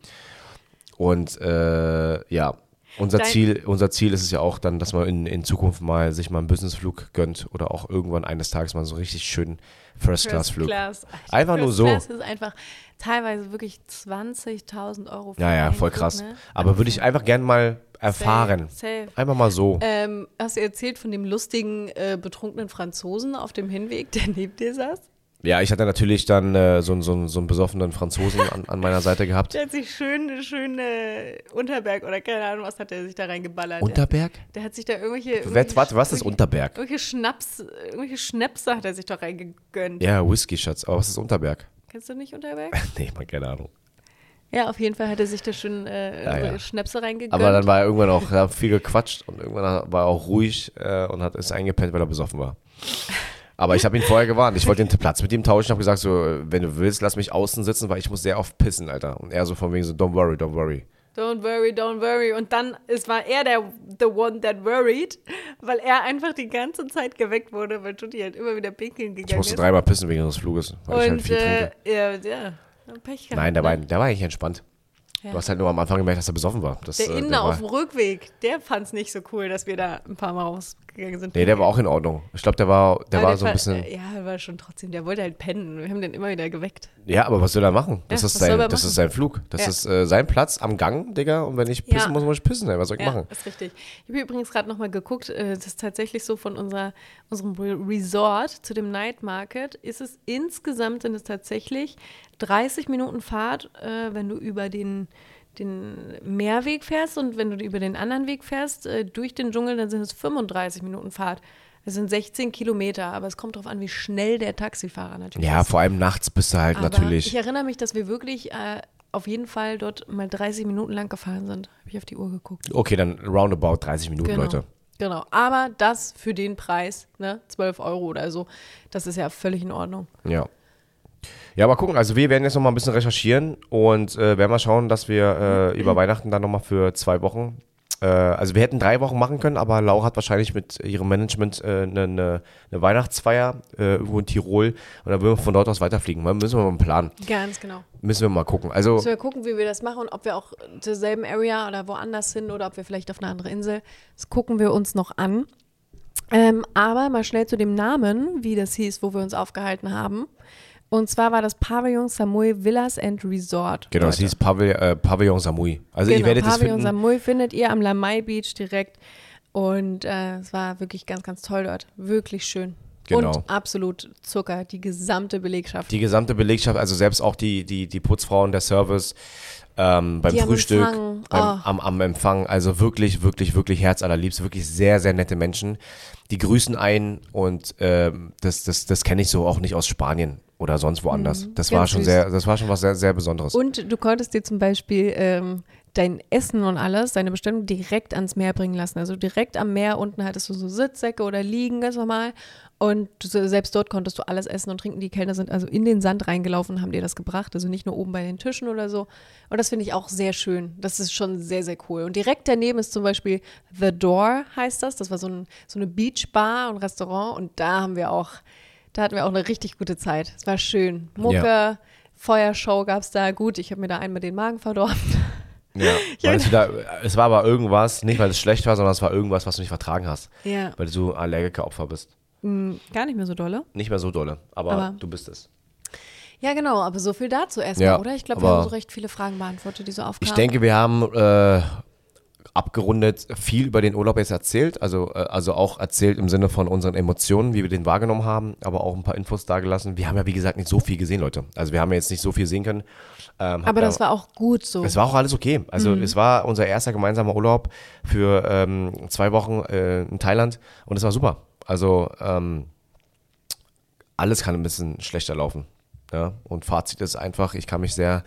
Und äh, ja, unser Dein- Ziel, unser Ziel ist es ja auch dann, dass man in, in Zukunft mal sich mal einen Businessflug gönnt oder auch irgendwann eines Tages mal so einen richtig schönen First-Class-Flug. Class. Einfach nur First so. Class ist einfach teilweise wirklich 20.000 Euro. für Ja, ja, voll Flug, krass. ne? Aber würde ich einfach gern mal erfahren. Safe, safe. Einfach mal so. Ähm, hast du erzählt von dem lustigen, äh, betrunkenen Franzosen auf dem Hinweg, der neben dir saß? Ja, ich hatte natürlich dann äh, so, einen- so, so einen besoffenen Franzosen an, an meiner Seite gehabt. Der hat sich schön, schön äh, Unterberg oder keine Ahnung, was hat er sich da reingeballert. Unterberg? der, der hat sich da irgendwelche. Irgendwelche warte, was ist Unterberg? Irgendwelche Schnaps, irgendwelche Schnäpse hat er sich doch reingegönnt. Ja, Whisky, Schatz. Aber was ist Unterberg? Kennst du nicht Unterberg? nee, man, keine Ahnung. Ja, auf jeden Fall hat er sich da schön äh, Ja, ja. so Schnäpse reingegönnt. Aber dann war er irgendwann auch ja, viel gequatscht und irgendwann war er auch ruhig äh, und hat ist eingepennt, weil er besoffen war. Aber ich habe ihn vorher gewarnt. Ich wollte den Platz mit ihm tauschen. habe gesagt so, äh, wenn du willst, lass mich außen sitzen, weil ich muss sehr oft pissen, Alter. Und er so von wegen so, don't worry, don't worry. Don't worry, don't worry. Und dann es war er der the one that worried, weil er einfach die ganze Zeit geweckt wurde, weil Judy halt immer wieder pinkeln gegangen Ich musste ist. dreimal pissen wegen des Fluges, weil ich halt Und viel trinke. äh, ja, ja, Pech gehabt, Nein, der war, ne? der war eigentlich entspannt. Du hast halt nur am Anfang gemerkt, dass er besoffen war. Das, Der äh, Inder war, auf dem Rückweg, der fand es nicht so cool, dass wir da ein paar Mal rausgegangen sind. Nee, der war auch in Ordnung. Ich glaube, der war, der Aber war so ein bisschen. Ja, der war schon trotzdem, der wollte halt pennen. Wir haben den immer wieder geweckt. Ja, aber was soll er machen? Das, Ja, ist, sein, das machen? ist sein Flug. Das Ja. ist äh, sein Platz am Gang, Digga. Und wenn ich pissen Ja. muss, muss ich pissen. Ey. Was soll ich Ja, machen? ist richtig. Ich habe übrigens gerade nochmal geguckt, äh, das ist tatsächlich so von unserer, unserem Re- Resort zu dem Night Market, ist es insgesamt sind es tatsächlich 30 Minuten Fahrt, äh, wenn du über den, den Meerweg fährst und wenn du über den anderen Weg fährst, äh, durch den Dschungel, dann sind es 35 Minuten Fahrt. Das sind 16 Kilometer, aber es kommt darauf an, wie schnell der Taxifahrer natürlich Ja, ist. vor allem nachts bist du halt Aber natürlich. Ich erinnere mich, dass wir wirklich äh, auf jeden Fall dort mal 30 Minuten lang gefahren sind. Habe ich auf die Uhr geguckt. Okay, dann roundabout 30 Minuten, Genau. Leute. Genau. Aber das für den Preis, ne, 12 Euro oder so, das ist ja völlig in Ordnung. Ja. Ja, mal gucken. Also wir werden jetzt noch mal ein bisschen recherchieren und äh, werden mal schauen, dass wir äh, über Weihnachten dann noch mal für zwei Wochen, äh, also wir hätten drei Wochen machen können, aber Laura hat wahrscheinlich mit ihrem Management eine äh, ne, ne eine Weihnachtsfeier äh, irgendwo in Tirol und dann würden wir von dort aus weiterfliegen. Mal müssen wir mal planen. Ganz genau. Müssen wir mal gucken. Also Müssen wir gucken, wie wir das machen und ob wir auch zur selben Area oder woanders hin oder ob wir vielleicht auf eine andere Insel. Das gucken wir uns noch an. Ähm, aber mal schnell zu dem Namen, wie das hieß, wo wir uns aufgehalten haben. Und zwar war das Pavillon Samui Villas and Resort. genau, es Leute. hieß Pavill äh, Pavillon Samui. Also genau, ihr werdet es Pavillon finden. Samui findet ihr am Lamai Beach direkt. Und äh, es war wirklich ganz, ganz toll dort. Wirklich schön. Genau. Und absolut Zucker, die gesamte Belegschaft. Die gesamte Belegschaft, also selbst auch die, die, die Putzfrauen, der Service ähm, beim Die am Frühstück, Empfang, beim, oh. am, am Empfang, also wirklich, wirklich, wirklich herzallerliebst, wirklich sehr, sehr nette Menschen. Die grüßen einen und ähm, das, das, das kenne ich so auch nicht aus Spanien oder sonst woanders. das war Mhm. schon süß. sehr, das war schon was sehr, sehr Besonderes. Und du konntest dir zum Beispiel ähm, dein Essen und alles, deine Bestellung direkt ans Meer bringen lassen. Also direkt am Meer unten hattest du so Sitzsäcke oder Liegen, ganz normal. Und du, selbst dort konntest du alles essen und trinken. Die Kellner sind also in den Sand reingelaufen und haben dir das gebracht. Also nicht nur oben bei den Tischen oder so. Und das finde ich auch sehr schön. Das ist schon sehr, sehr cool. Und direkt daneben ist zum Beispiel The Door, heißt das. Das war so, ein, so eine Beachbar und Restaurant. Und da haben wir auch, da hatten wir auch eine richtig gute Zeit. Es war schön. Mucke, Ja. Feuershow gab es da. Gut, ich habe mir da einmal den Magen verdorben. ja, weil es, wieder, es war aber irgendwas, nicht weil es schlecht war, sondern es war irgendwas, was du nicht vertragen hast, Ja, weil du so Allergikeropfer bist. gar nicht mehr so dolle. Nicht mehr so dolle, aber, Aber- du bist es. Ja, genau, aber so viel dazu erstmal, Ja, oder? Ich glaube, wir haben so recht viele Fragen beantwortet, die so aufkamen. Ich denke, wir haben äh, abgerundet viel über den Urlaub jetzt erzählt, also, äh, also auch erzählt im Sinne von unseren Emotionen, wie wir den wahrgenommen haben, aber auch ein paar Infos dargelassen. Wir haben ja, wie gesagt, nicht so viel gesehen, Leute. Also wir haben ja jetzt nicht so viel sehen können. Ähm, aber das war auch gut so. es war auch alles okay. Also es war unser erster gemeinsamer Urlaub für ähm, zwei Wochen äh, in Thailand und es war super. Also ähm, alles kann ein bisschen schlechter laufen. Ja? Und Fazit ist einfach, ich kann mich sehr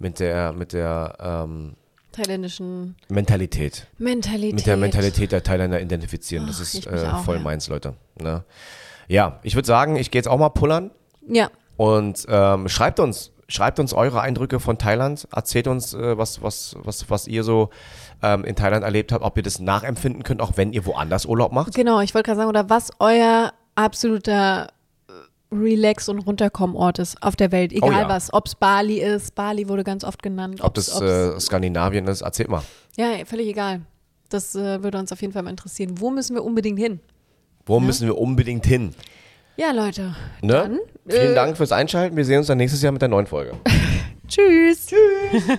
mit der, mit der ähm, Thailändischen Mentalität, Mentalität. mit der Mentalität der Thailänder identifizieren. Das Ach, ist äh, auch, voll ja. meins, Leute. Ne? Ja, ich würde sagen, ich gehe jetzt auch mal pullern. Ja, Und ähm, schreibt uns, schreibt uns eure Eindrücke von Thailand. Erzählt uns, äh, was, was, was, was ihr so ähm, in Thailand erlebt habt, ob ihr das nachempfinden könnt, auch wenn ihr woanders Urlaub macht. genau, ich wollte gerade sagen, oder was euer absoluter Relax- und Runterkommen-Ort ist auf der Welt. Egal Oh ja. was. Ob es Bali ist. Bali wurde ganz oft genannt. Ob das äh, Skandinavien ist, erzählt mal. ja, völlig egal. Das äh, würde uns auf jeden Fall mal interessieren. Wo müssen wir unbedingt hin? Wo müssen wir unbedingt hin? Ja, Leute. Ne? Dann, Vielen äh, Dank fürs Einschalten. Wir sehen uns dann nächstes Jahr mit der neuen Folge. Tschüss. Tschüss.